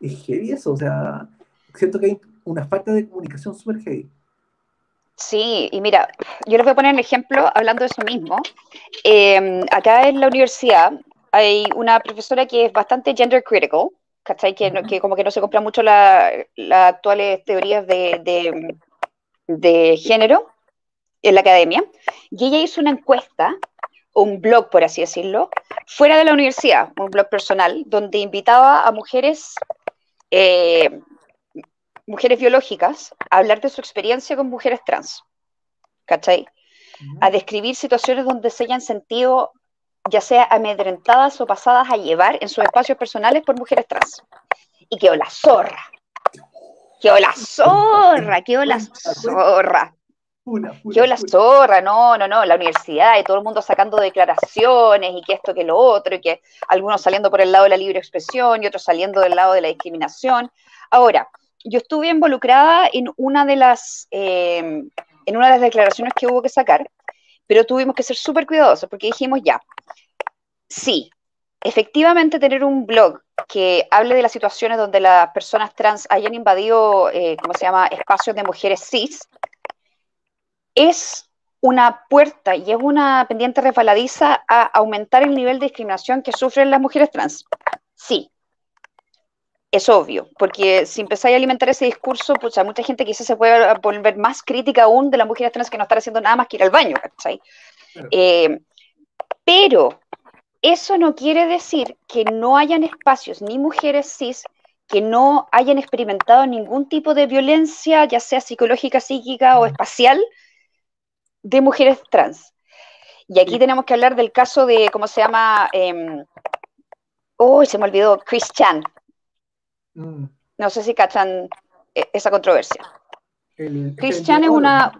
Es heavy eso, o sea, siento que hay una falta de comunicación súper heavy. Sí, y mira, yo les voy a poner un ejemplo hablando de eso mismo. Eh, acá en la universidad hay una profesora que es bastante gender critical, ¿cachai? Que, que como que no se compra mucho las actuales teorías de, de, de, género en la academia. Y ella hizo una encuesta, un blog, por así decirlo, fuera de la universidad, un blog personal, donde invitaba a mujeres, eh, mujeres biológicas a hablar de su experiencia con mujeres trans. ¿Cachai? A describir situaciones donde se hayan sentido ya sea amedrentadas o pasadas a llevar en sus espacios personales por mujeres trans. Y quedó la zorra. Quedó la zorra, quedó la zorra. Quedó la zorra, no, no, no, la universidad y todo el mundo sacando declaraciones y que esto, que lo otro, y que algunos saliendo por el lado de la libre expresión y otros saliendo del lado de la discriminación. Ahora, yo estuve involucrada en una de las, eh, en una de las declaraciones que hubo que sacar, pero tuvimos que ser súper cuidadosos porque dijimos ya, sí, efectivamente tener un blog que hable de las situaciones donde las personas trans hayan invadido, eh, ¿cómo se llama?, espacios de mujeres cis, es una puerta y es una pendiente resbaladiza a aumentar el nivel de discriminación que sufren las mujeres trans. Sí, es obvio, porque si empezáis a alimentar ese discurso, pues mucha gente quizás se puede volver más crítica aún de las mujeres trans que no están haciendo nada más que ir al baño, ¿cachai? Eh, pero eso no quiere decir que no hayan espacios ni mujeres cis que no hayan experimentado ningún tipo de violencia, ya sea psicológica, psíquica o espacial, de mujeres trans. Y aquí tenemos que hablar del caso de, ¿cómo se llama? oh, se me olvidó, Chris Chan, Mm. No sé si cachan eh, esa controversia. Christian es una.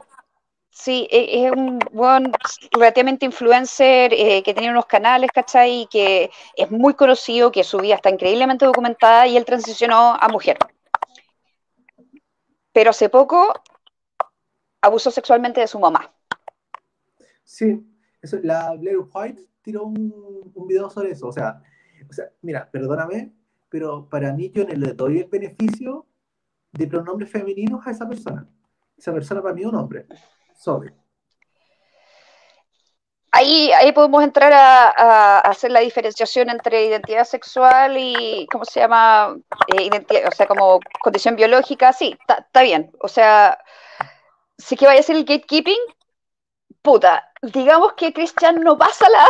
Sí, e, es un buen, relativamente influencer eh, que tiene unos canales, ¿cachai? Y que es muy conocido, que su vida está increíblemente documentada y él transicionó a mujer. Pero hace poco abusó sexualmente de su mamá. Sí, eso, la Blair White tiró un, un video sobre eso. O sea, o sea, mira, perdóname, pero para mí yo no le doy el beneficio de pronombres femeninos a esa persona. Esa persona para mí es un hombre. Sobre. Ahí, ahí podemos entrar a, hacer la diferenciación entre identidad sexual y, ¿cómo se llama? Eh, identidad, o sea, como condición biológica, sí, está bien. O sea, sí que vaya a ser el gatekeeping, puta, digamos que Christian no pasa la,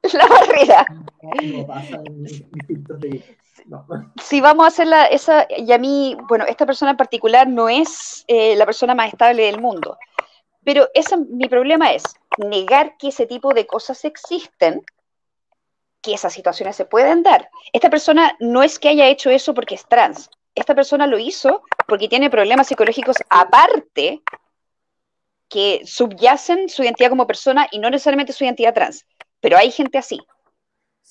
la barrera. No, pasa de si vamos a hacer la, esa, y a mí, bueno, esta persona en particular no es eh, la persona más estable del mundo, pero esa, mi problema es negar que ese tipo de cosas existen, que esas situaciones se pueden dar. Esta persona no es que haya hecho eso porque es trans, esta persona lo hizo porque tiene problemas psicológicos aparte que subyacen su identidad como persona y no necesariamente su identidad trans, pero hay gente así.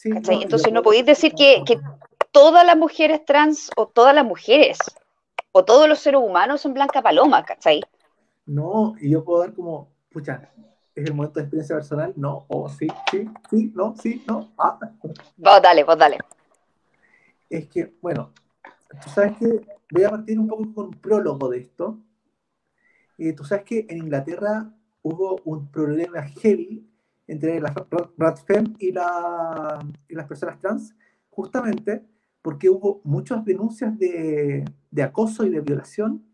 Entonces no podéis decir que, que, todas las mujeres trans o todas las mujeres o todos los seres humanos son blanca paloma, ¿cachai? No, y yo puedo dar como, pucha, ¿es el momento de experiencia personal? No, o sí, sí, sí, no, sí, no. Ah. Vos dale, vos dale. Es que, bueno, tú sabes que voy a partir un poco con un prólogo de esto. Eh, tú sabes que en Inglaterra hubo un problema heavy entre las RATFEM y, la, y las personas trans, justamente porque hubo muchas denuncias de, acoso y de violación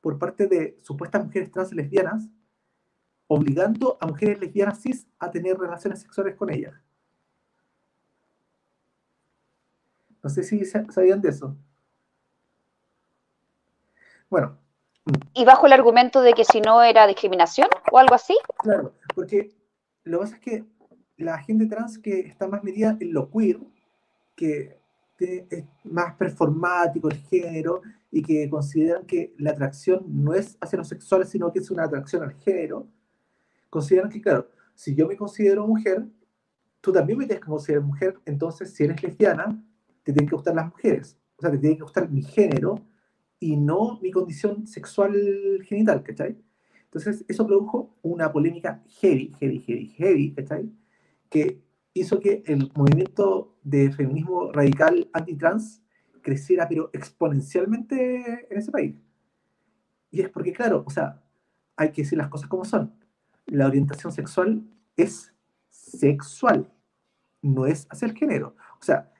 por parte de supuestas mujeres trans lesbianas, obligando a mujeres lesbianas cis a tener relaciones sexuales con ellas. No sé si sabían de eso. Bueno. ¿Y bajo el argumento de que si no era discriminación o algo así? Claro, porque lo que pasa es que la gente trans que está más metida en lo queer, que es más performático el género y que consideran que la atracción no es hacia los sexuales, sino que es una atracción al género, consideran que, claro, si yo me considero mujer, tú también me tienes que considerar mujer, entonces si eres lesbiana, te tienen que gustar las mujeres, o sea, te tiene que gustar mi género y no mi condición sexual genital, ¿cachai? Entonces, eso produjo una polémica heavy, heavy, heavy, heavy, ¿cachai? Que hizo que el movimiento de feminismo radical antitrans creciera, pero exponencialmente en ese país. Y es porque, claro, o sea, hay que decir las cosas como son. La orientación sexual es sexual, no es hacia el género. O sea,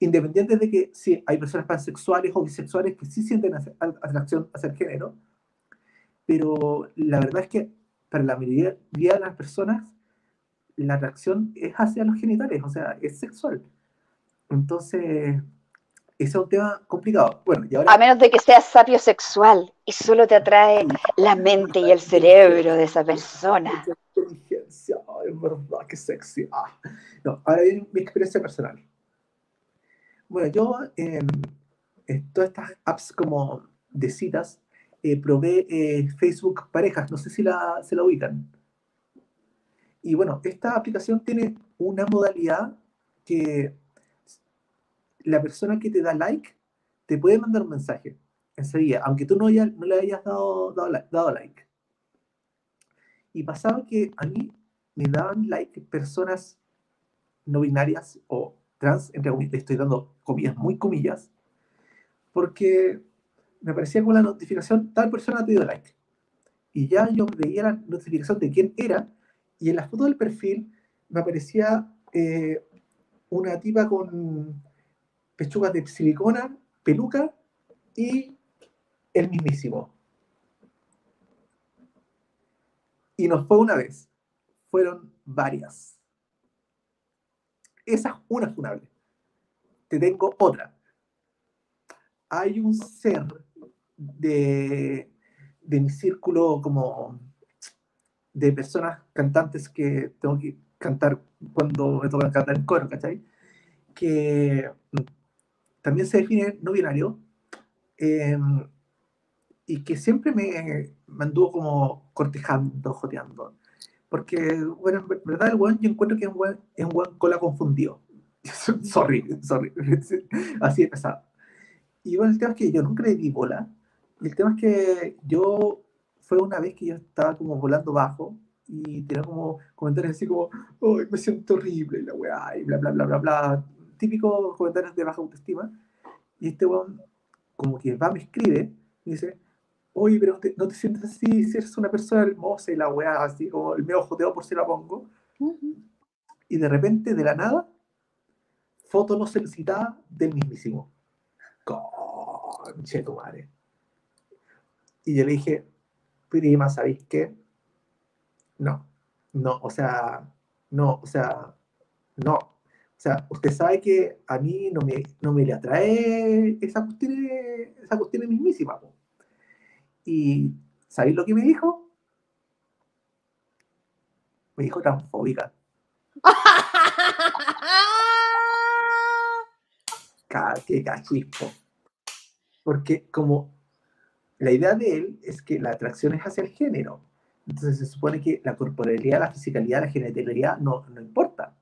independiente de que sí, hay personas pansexuales o bisexuales que sí sienten atracción hacia el género, pero la verdad es que para la mayoría de las personas la atracción es hacia los genitales, o sea, es sexual. Entonces, ese es un tema complicado. Bueno, y ahora... A menos de que seas sapio sexual y solo te atrae la mente y el cerebro de esa persona. Inteligencia, es verdad, qué sexy. Ah. No, ahora viene mi experiencia personal. Bueno, yo en, todas estas apps como de citas eh, probé eh, Facebook Parejas, no sé si la, se la ubican. Y bueno, esta aplicación tiene una modalidad que la persona que te da like te puede mandar un mensaje enseguida, aunque tú no, no le hayas dado, dado, like. Y pasaba que a mí me daban like personas no binarias o trans, entre comillas, estoy dando comillas, muy comillas, porque me aparecía con la notificación, tal persona te dio like. Y ya yo veía la notificación de quién era, y en la foto del perfil me aparecía eh, una tipa con pechugas de silicona, peluca y el mismísimo. Y no fue una vez, fueron varias. Esa es una funable. Te tengo otra. Hay un ser de, de mi círculo como de personas cantantes que tengo que cantar cuando me toca cantar en coro, ¿cachai? Que también se define no binario, em, y que siempre me, me, anduvo como cortejando, joteando. Porque, bueno, en verdad el buen yo encuentro que es un buen cola confundido. sorry, sorry. Así de pesado. Y bueno, el tema es que yo nunca le di bola. El tema es que yo, fue una vez que yo estaba como volando bajo y tenía como comentarios así como, ¡ay, me siento horrible! Y la weá, y bla, bla, bla, bla, bla típicos comentarios de baja autoestima, y este weón como que va, me escribe, y dice, oye, pero no te sientes así si eres una persona hermosa y la weá, así como el medio jodeo por si la pongo. Y de repente, de la nada, foto no solicitada del mismísimo. Conche tu madre. Y yo le dije, prima, ¿sabéis qué? No, no, o sea, no, o sea, no, o sea, usted sabe que a mí no me, no me le atrae esa cuestión, esa cuestión mismísima. Y ¿sabéis lo que me dijo? Me dijo transfóbica. ¡Qué cachispo! Porque como la idea de él es que la atracción es hacia el género. Entonces se supone que la corporalidad, la fisicalidad, la genitalidad no, no importa.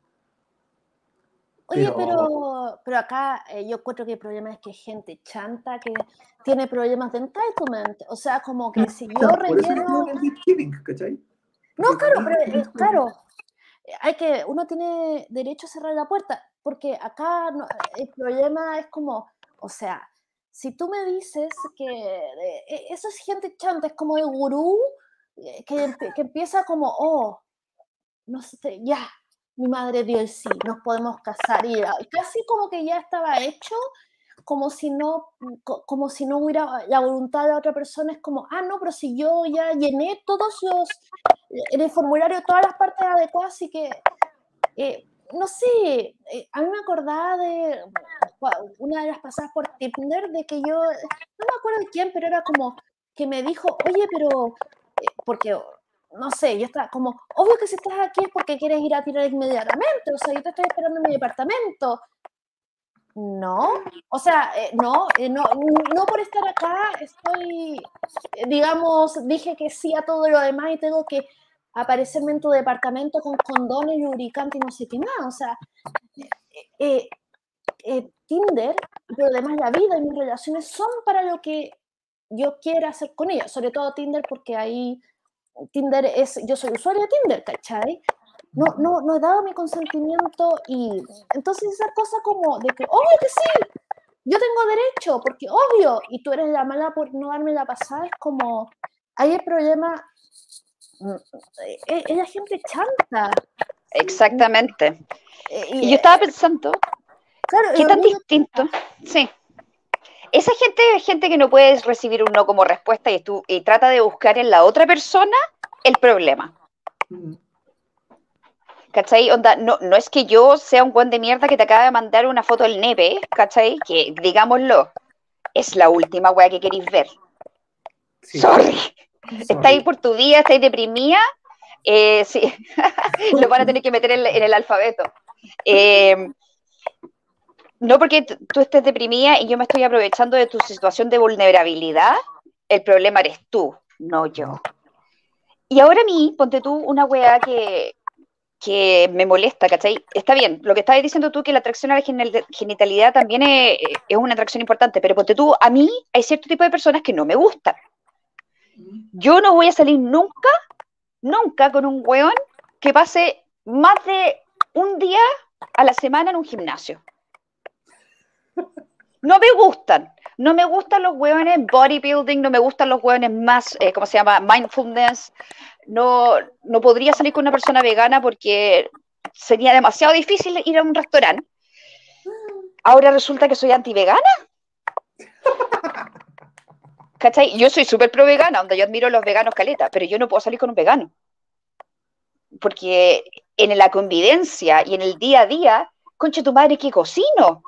Oye, pero, pero, acá eh, yo encuentro que el problema es que hay gente chanta que tiene problemas de entitlement. O sea, como que si yo relleno. No, claro, pero eh, claro. Hay que, uno tiene derecho a cerrar la puerta, porque acá el problema es como, o sea, si tú me dices que eh, eso es gente chanta, es como el gurú que, que empieza como, oh, no sé, ya, mi madre dio el sí, nos podemos casar. Y casi como que ya estaba hecho, como si no, como si no hubiera la voluntad de la otra persona. Es como, ah, no, pero si yo ya llené todos los, en el formulario todas las partes adecuadas, así que, eh, no sé, eh, a mí me acordaba de una de las pasadas por Tinder, de que yo, no me acuerdo de quién, pero era como que me dijo, oye, pero, eh, porque no sé, yo estaba como, obvio que si estás aquí es porque quieres ir a tirar inmediatamente, o sea, yo te estoy esperando en mi departamento. No, o sea, eh, no, no, no por estar acá estoy, digamos, dije que sí a todo lo demás y tengo que aparecerme en tu departamento con condones, lubricante y no sé qué más. O sea, eh, Tinder, pero además la vida y mis relaciones son para lo que yo quiera hacer con ella, sobre todo Tinder porque ahí Tinder es, yo soy usuario de Tinder, ¿cachai? No, no, no he dado mi consentimiento y entonces esa cosa como de que, obvio que sí, yo tengo derecho, porque obvio, y tú eres la mala por no darme la pasada, es como, hay el problema eh, es la gente chanta. Exactamente. Eh, Y yo estaba pensando, claro, ¿qué tan distinto? Sí. Esa gente es gente que no puede recibir un no como respuesta y, tú, y trata de buscar en la otra persona el problema. Mm. ¿Cachai? Onda, no, no es que yo sea un buen de mierda que te acaba de mandar una foto del nepe, ¿cachai? Que, digámoslo, es la última weá que queréis ver. Sí. Sorry. Estáis por tu día, estáis deprimida. Eh, sí, lo van a tener que meter en, en el alfabeto. Eh, no porque tú estés deprimida y yo me estoy aprovechando de tu situación de vulnerabilidad, el problema eres tú, no yo. Y ahora a mí, ponte tú una weá que, que me molesta, ¿cachai? Está bien, lo que estabas diciendo tú, que la atracción a la genital- genitalidad también es, es una atracción importante, pero ponte tú, a mí hay cierto tipo de personas que no me gustan. Yo no voy a salir nunca, nunca con un weón que pase más de un día a la semana en un gimnasio. No me gustan. No me gustan los hueones bodybuilding, no me gustan los hueones más, eh, ¿cómo se llama? Mindfulness. No, no podría salir con una persona vegana porque sería demasiado difícil ir a un restaurante. Ahora resulta que soy anti-vegana. ¿Cachai? Yo soy súper pro vegana, donde yo admiro a los veganos caleta, pero yo no puedo salir con un vegano. Porque en la convivencia y en el día a día, concha tu madre, que cocino.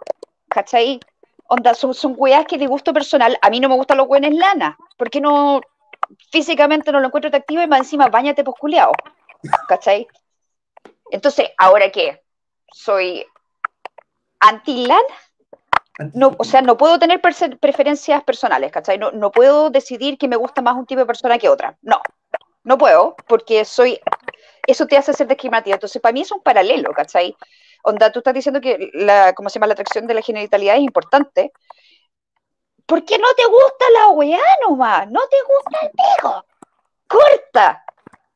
¿Cachai? Onda, son, son weas que de gusto personal, a mí no me gustan los hueones lana, porque no, físicamente no lo encuentro atractivo y más encima bañate posculeado. ¿Cachai? Entonces, ¿ahora qué? ¿Soy anti-lana? No, o sea, no puedo tener preferencias personales, ¿cachai? No, no puedo decidir que me gusta más un tipo de persona que otra. No, no puedo, porque soy, eso te hace ser discriminativo. Entonces, para mí es un paralelo, ¿cachai? Onda, tú estás diciendo que la, ¿cómo se llama? La atracción de la genitalidad es importante. ¿Por qué no te gusta la weá nomás? No te gusta el pico. Corta.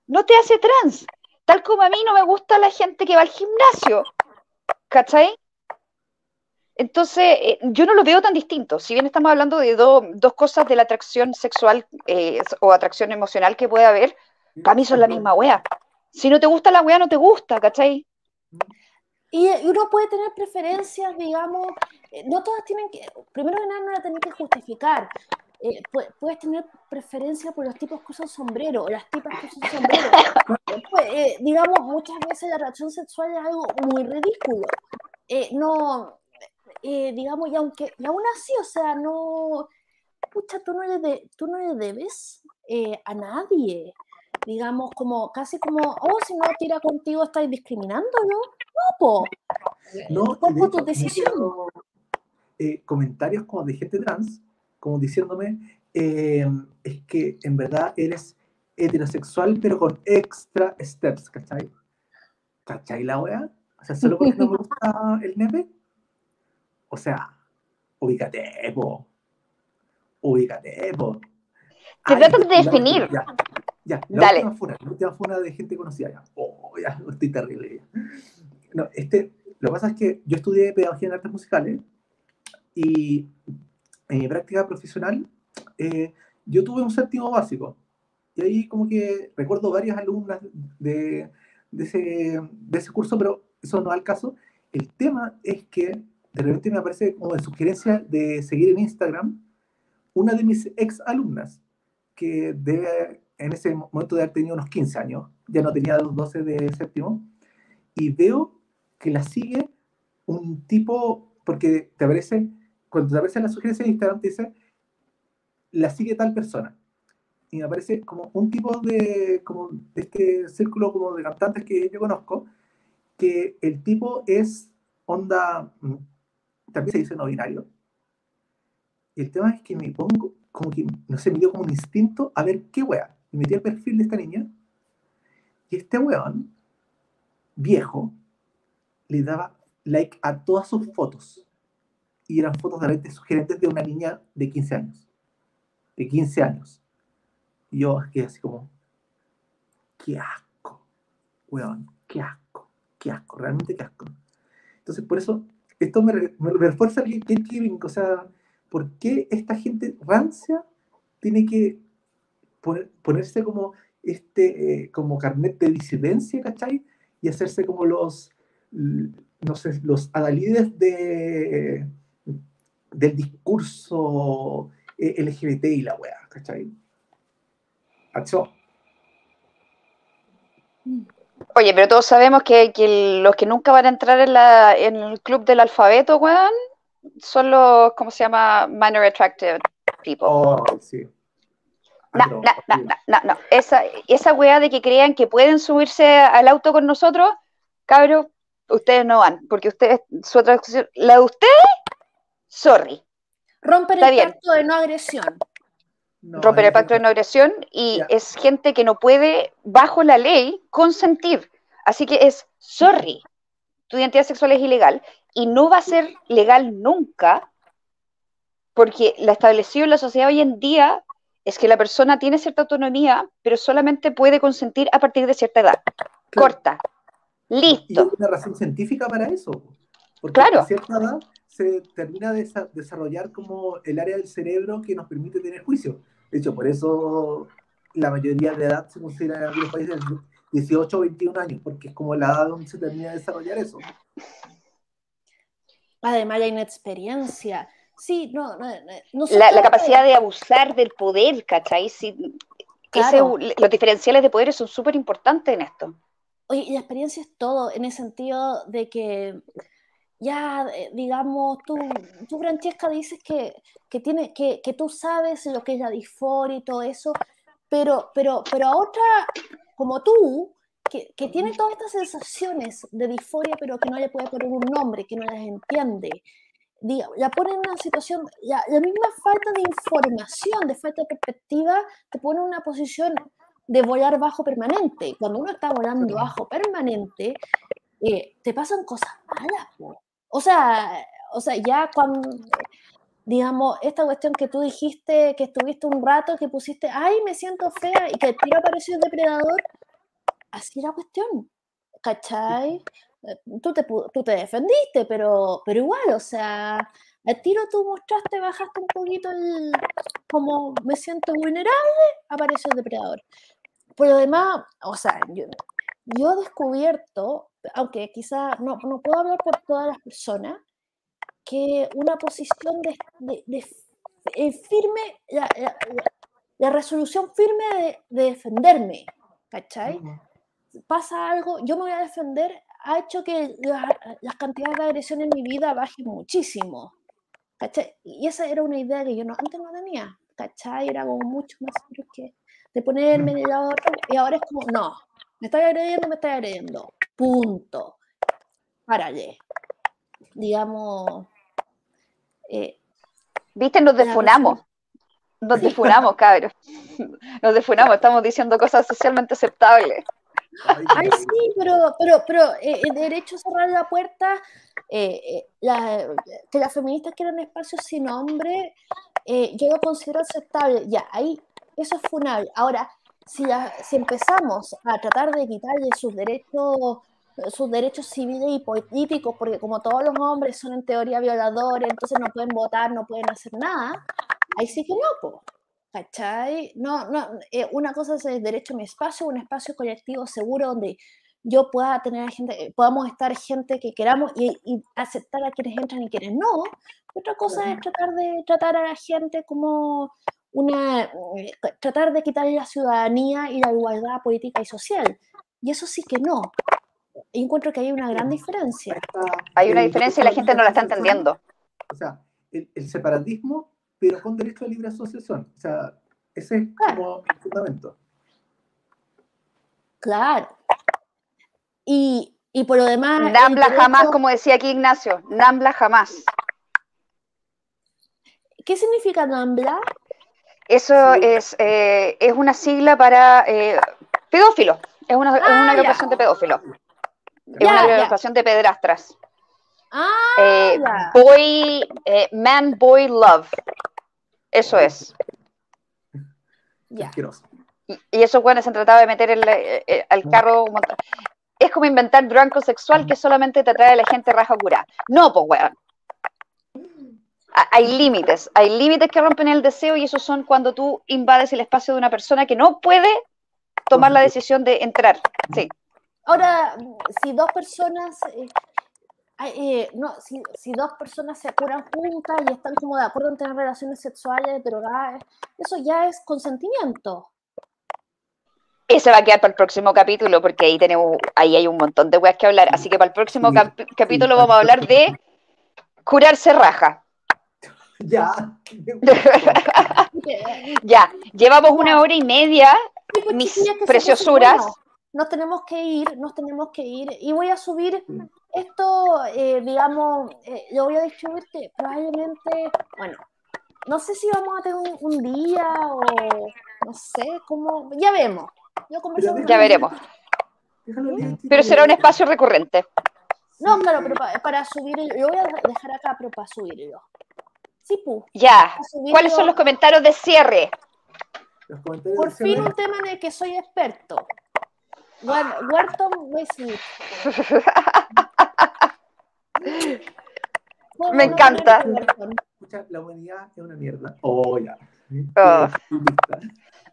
No te hace trans. Tal como a mí no me gusta la gente que va al gimnasio. ¿Cachai? Entonces, eh, yo no lo veo tan distinto. Si bien estamos hablando de do- dos cosas de la atracción sexual eh, o atracción emocional que puede haber, para mí son la misma wea. Si no te gusta la wea, no te gusta, ¿cachai? Y uno puede tener preferencias, digamos, eh, no todas tienen que, primero que nada no la tenés que justificar. Pu- puedes tener preferencia por los tipos que usan sombrero o las tipas que usan sombrero. Digamos, muchas veces la atracción sexual es algo muy ridículo. No, eh, digamos, y aunque, y aún así, o sea, no, pucha, tú no le, de- tú no le debes eh, a nadie. Digamos, como, casi como, oh, si no tira contigo, estáis discriminándolo. No, po. No, de tu decisión. eh, comentarios como de gente trans, como diciéndome, eh, es que en verdad eres heterosexual, pero con extra steps, ¿cachai? ¿Cachai la wea? O sea, solo porque no me gusta el nepe. O sea, ubícate, po. Ubícate, po. Te Ay, tratan de definir. Ya, ya, la Dale. última funa, la última funa de gente conocida ya. Oh, ya, estoy terrible ya. No, este, lo que pasa es que yo estudié pedagogía en artes musicales y en mi práctica profesional eh, yo tuve un séptimo básico. Y ahí como que recuerdo varias alumnas de, de, ese, de ese curso, pero eso no es el caso. El tema es que de repente me aparece como de sugerencia de seguir en Instagram una de mis ex alumnas, que debe en ese momento de haber tenido unos 15 años, ya no tenía los 12 de séptimo, y veo que la sigue un tipo, porque te aparece, cuando te aparece la sugerencia de Instagram, te dice, la sigue tal persona. Y me aparece como un tipo de, como de este círculo como de cantantes que yo conozco, que el tipo es onda, mm, también se dice no binario. Y el tema es que me pongo, como que, no sé, me dio como un instinto a ver qué wea. Y metí el perfil de esta niña. Y este weón, viejo, le daba like a todas sus fotos. Y eran fotos de repente sugerentes de una niña de 15 años. De 15 años. Y yo quedé así como, qué asco, weón, qué asco, qué asco, realmente qué asco. Entonces, por eso, esto me, re- me refuerza el gatekeeping, o sea, ¿por qué esta gente rancia tiene que poner- ponerse como este como carnet de disidencia, ¿cachai? Y hacerse como los, no sé, los adalides de, del discurso LGBT y la weá, ¿cachai? Acción. Oye, pero todos sabemos que, los que nunca van a entrar en, la, en el club del alfabeto, weón, son los, ¿cómo se llama? Minor Attractive People. Oh, sí. No, no, no, no, no, Esa, esa weá de que crean que pueden subirse al auto con nosotros, cabros, ustedes no van, porque ustedes, su atracción, la de ustedes, sorry. Romper el pacto de no agresión. Romper el pacto de no agresión y es gente que no puede, bajo la ley, consentir. Así que es, sorry, tu identidad sexual es ilegal y no va a ser legal nunca porque la establecido en la sociedad hoy en día es que la persona tiene cierta autonomía, pero solamente puede consentir a partir de cierta edad. Corta. Listo. Y hay una razón científica para eso. Porque claro. a cierta edad se termina de desarrollar como el área del cerebro que nos permite tener juicio. De hecho, por eso la mayoría de edad se considera en algunos países 18 o 21 años, porque es como la edad donde se termina de desarrollar eso. Además, la inexperiencia. Sí, no, no, no la, capacidad de abusar del poder, ¿cachai? Sí, los diferenciales de poderes son súper importantes en esto. Oye, y la experiencia es todo, en el sentido de que ya, eh, digamos, tú, tú Francesca, dices que, que, tiene, que, que tú sabes lo que es la disforia y todo eso, pero, pero, pero a otra, como tú, que, que, tiene todas estas sensaciones de disforia, pero que no le puede poner un nombre, que no las entiende, diga, la pone en una situación, la, la, misma falta de información, de falta de perspectiva, te pone en una posición de volar bajo permanente. Cuando uno está volando bajo permanente, eh, te pasan cosas malas. O sea, o sea, ya cuando, digamos, esta cuestión que tú dijiste, que estuviste un rato, que pusiste, ay, me siento fea, y que el tiro apareció depredador, así la cuestión, ¿cachai? Eh, tú te, tú te defendiste, pero, pero igual, o sea, el tiro tú mostraste, bajaste un poquito el, como me siento vulnerable, apareció el depredador. Por lo demás, o sea, yo, yo he descubierto, aunque quizá no, no, puedo hablar por todas las personas, que una posición de, de, eh, firme, la, la, resolución firme de, defenderme, ¿cachai? Pasa algo, yo me voy a defender, ha hecho que las cantidades de agresión en mi vida bajen muchísimo, ¿cachai? Y esa era una idea que yo no, antes no tenía, ¿cachai? Era como mucho más que de ponerme de lado y ahora es como, no, me estoy agrediendo, me estoy agrediendo, punto. Párale. Digamos. Eh, Viste, nos defunamos. Nos defunamos, cabros. Nos defunamos, estamos diciendo cosas socialmente aceptables. Ay, sí, pero, pero, pero eh, el derecho a cerrar la puerta, eh, que las feministas quieran espacios sin hombre, yo lo considero aceptable. Ya, ahí eso es funable. Ahora, si, si empezamos a tratar de quitarle sus derechos sus derechos civiles y políticos, porque como todos los hombres son en teoría violadores, entonces no pueden votar, no pueden hacer nada, ahí sí que no, ¿cachai? No, no, eh, una cosa es el derecho a mi espacio, un espacio colectivo seguro donde yo pueda tener a gente, eh, podamos estar gente que queramos y, y, aceptar a quienes entran y quienes no. Otra cosa es tratar de tratar a la gente como una, eh, tratar de quitarle la ciudadanía y la igualdad política y social. Y eso sí que no. Encuentro que hay una gran diferencia. Hay una diferencia y la gente no la está entendiendo. O sea, el, separatismo, pero con derecho a libre asociación. O sea, ese es como el fundamento. Claro. Y, y por lo demás... Nambla jamás, como decía aquí Ignacio, Nambla jamás. ¿Qué significa Nambla? Eso es, eh, es una sigla para eh, pedófilo. Es una, ah, agrupación de pedófilo. Es una agrupación de pedrastras. Ah, eh, boy, man, boy, love. Eso es. Ya. Y, y esos buenos se trataba de meter el, al carro. Es como inventar blanco sexual que solamente te atrae a la gente raja curada. No, pues weón hay límites, hay límites que rompen el deseo y esos son cuando tú invades el espacio de una persona que no puede tomar la decisión de entrar. Sí. Ahora, si dos personas, eh, eh, no, si, si, dos personas se curan juntas y están como de acuerdo en tener relaciones sexuales, drogadas, eso ya es consentimiento. Ese va a quedar para el próximo capítulo, porque ahí tenemos, ahí hay un montón de weas que hablar. Así que para el próximo capítulo vamos a hablar de curarse raja. Ya. ya, llevamos una hora y media, pues, mis preciosuras nos tenemos que ir, nos tenemos que ir. Y voy a subir esto, eh, digamos, eh, lo voy a distribuir que probablemente, bueno, no sé si vamos a tener un, día o no sé, cómo, ya vemos. ya veremos. Pero será un espacio recurrente. No, claro, pero para, subir, lo voy a dejar acá, pero para subirlo. Sí, pu. Ya. ¿Cuáles son los comentarios de cierre? Por fin un tema en el que soy experto. Wharton Wesley. Me encanta. Escucha, la humanidad es una mierda. Oh, ya. Oh.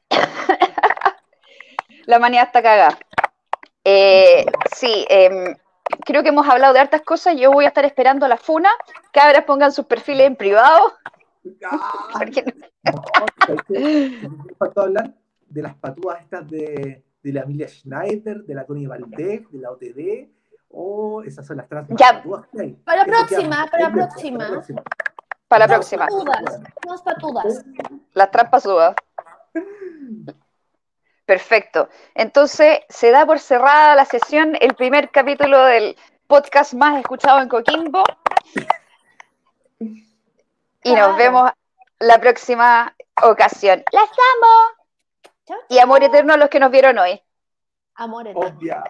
La humanidad está cagada. Eh, sí, eh, creo que hemos hablado de hartas cosas. Yo voy a estar esperando la funa. Cabras pongan sus perfiles en privado. Ah, no, hablar de las patúas estas de de la Emilia Schneider, de la Connie Valdez, de la OTD, o esas son las trampas ya. Para la próxima, para la próxima. Para la próxima. Las patudas. Las trampas dudas. Perfecto. Entonces, se da por cerrada la sesión, el primer capítulo del podcast más escuchado en Coquimbo. Y nos vemos la próxima ocasión. ¡Las amo! Y amor eterno a los que nos vieron hoy. Amor eterno.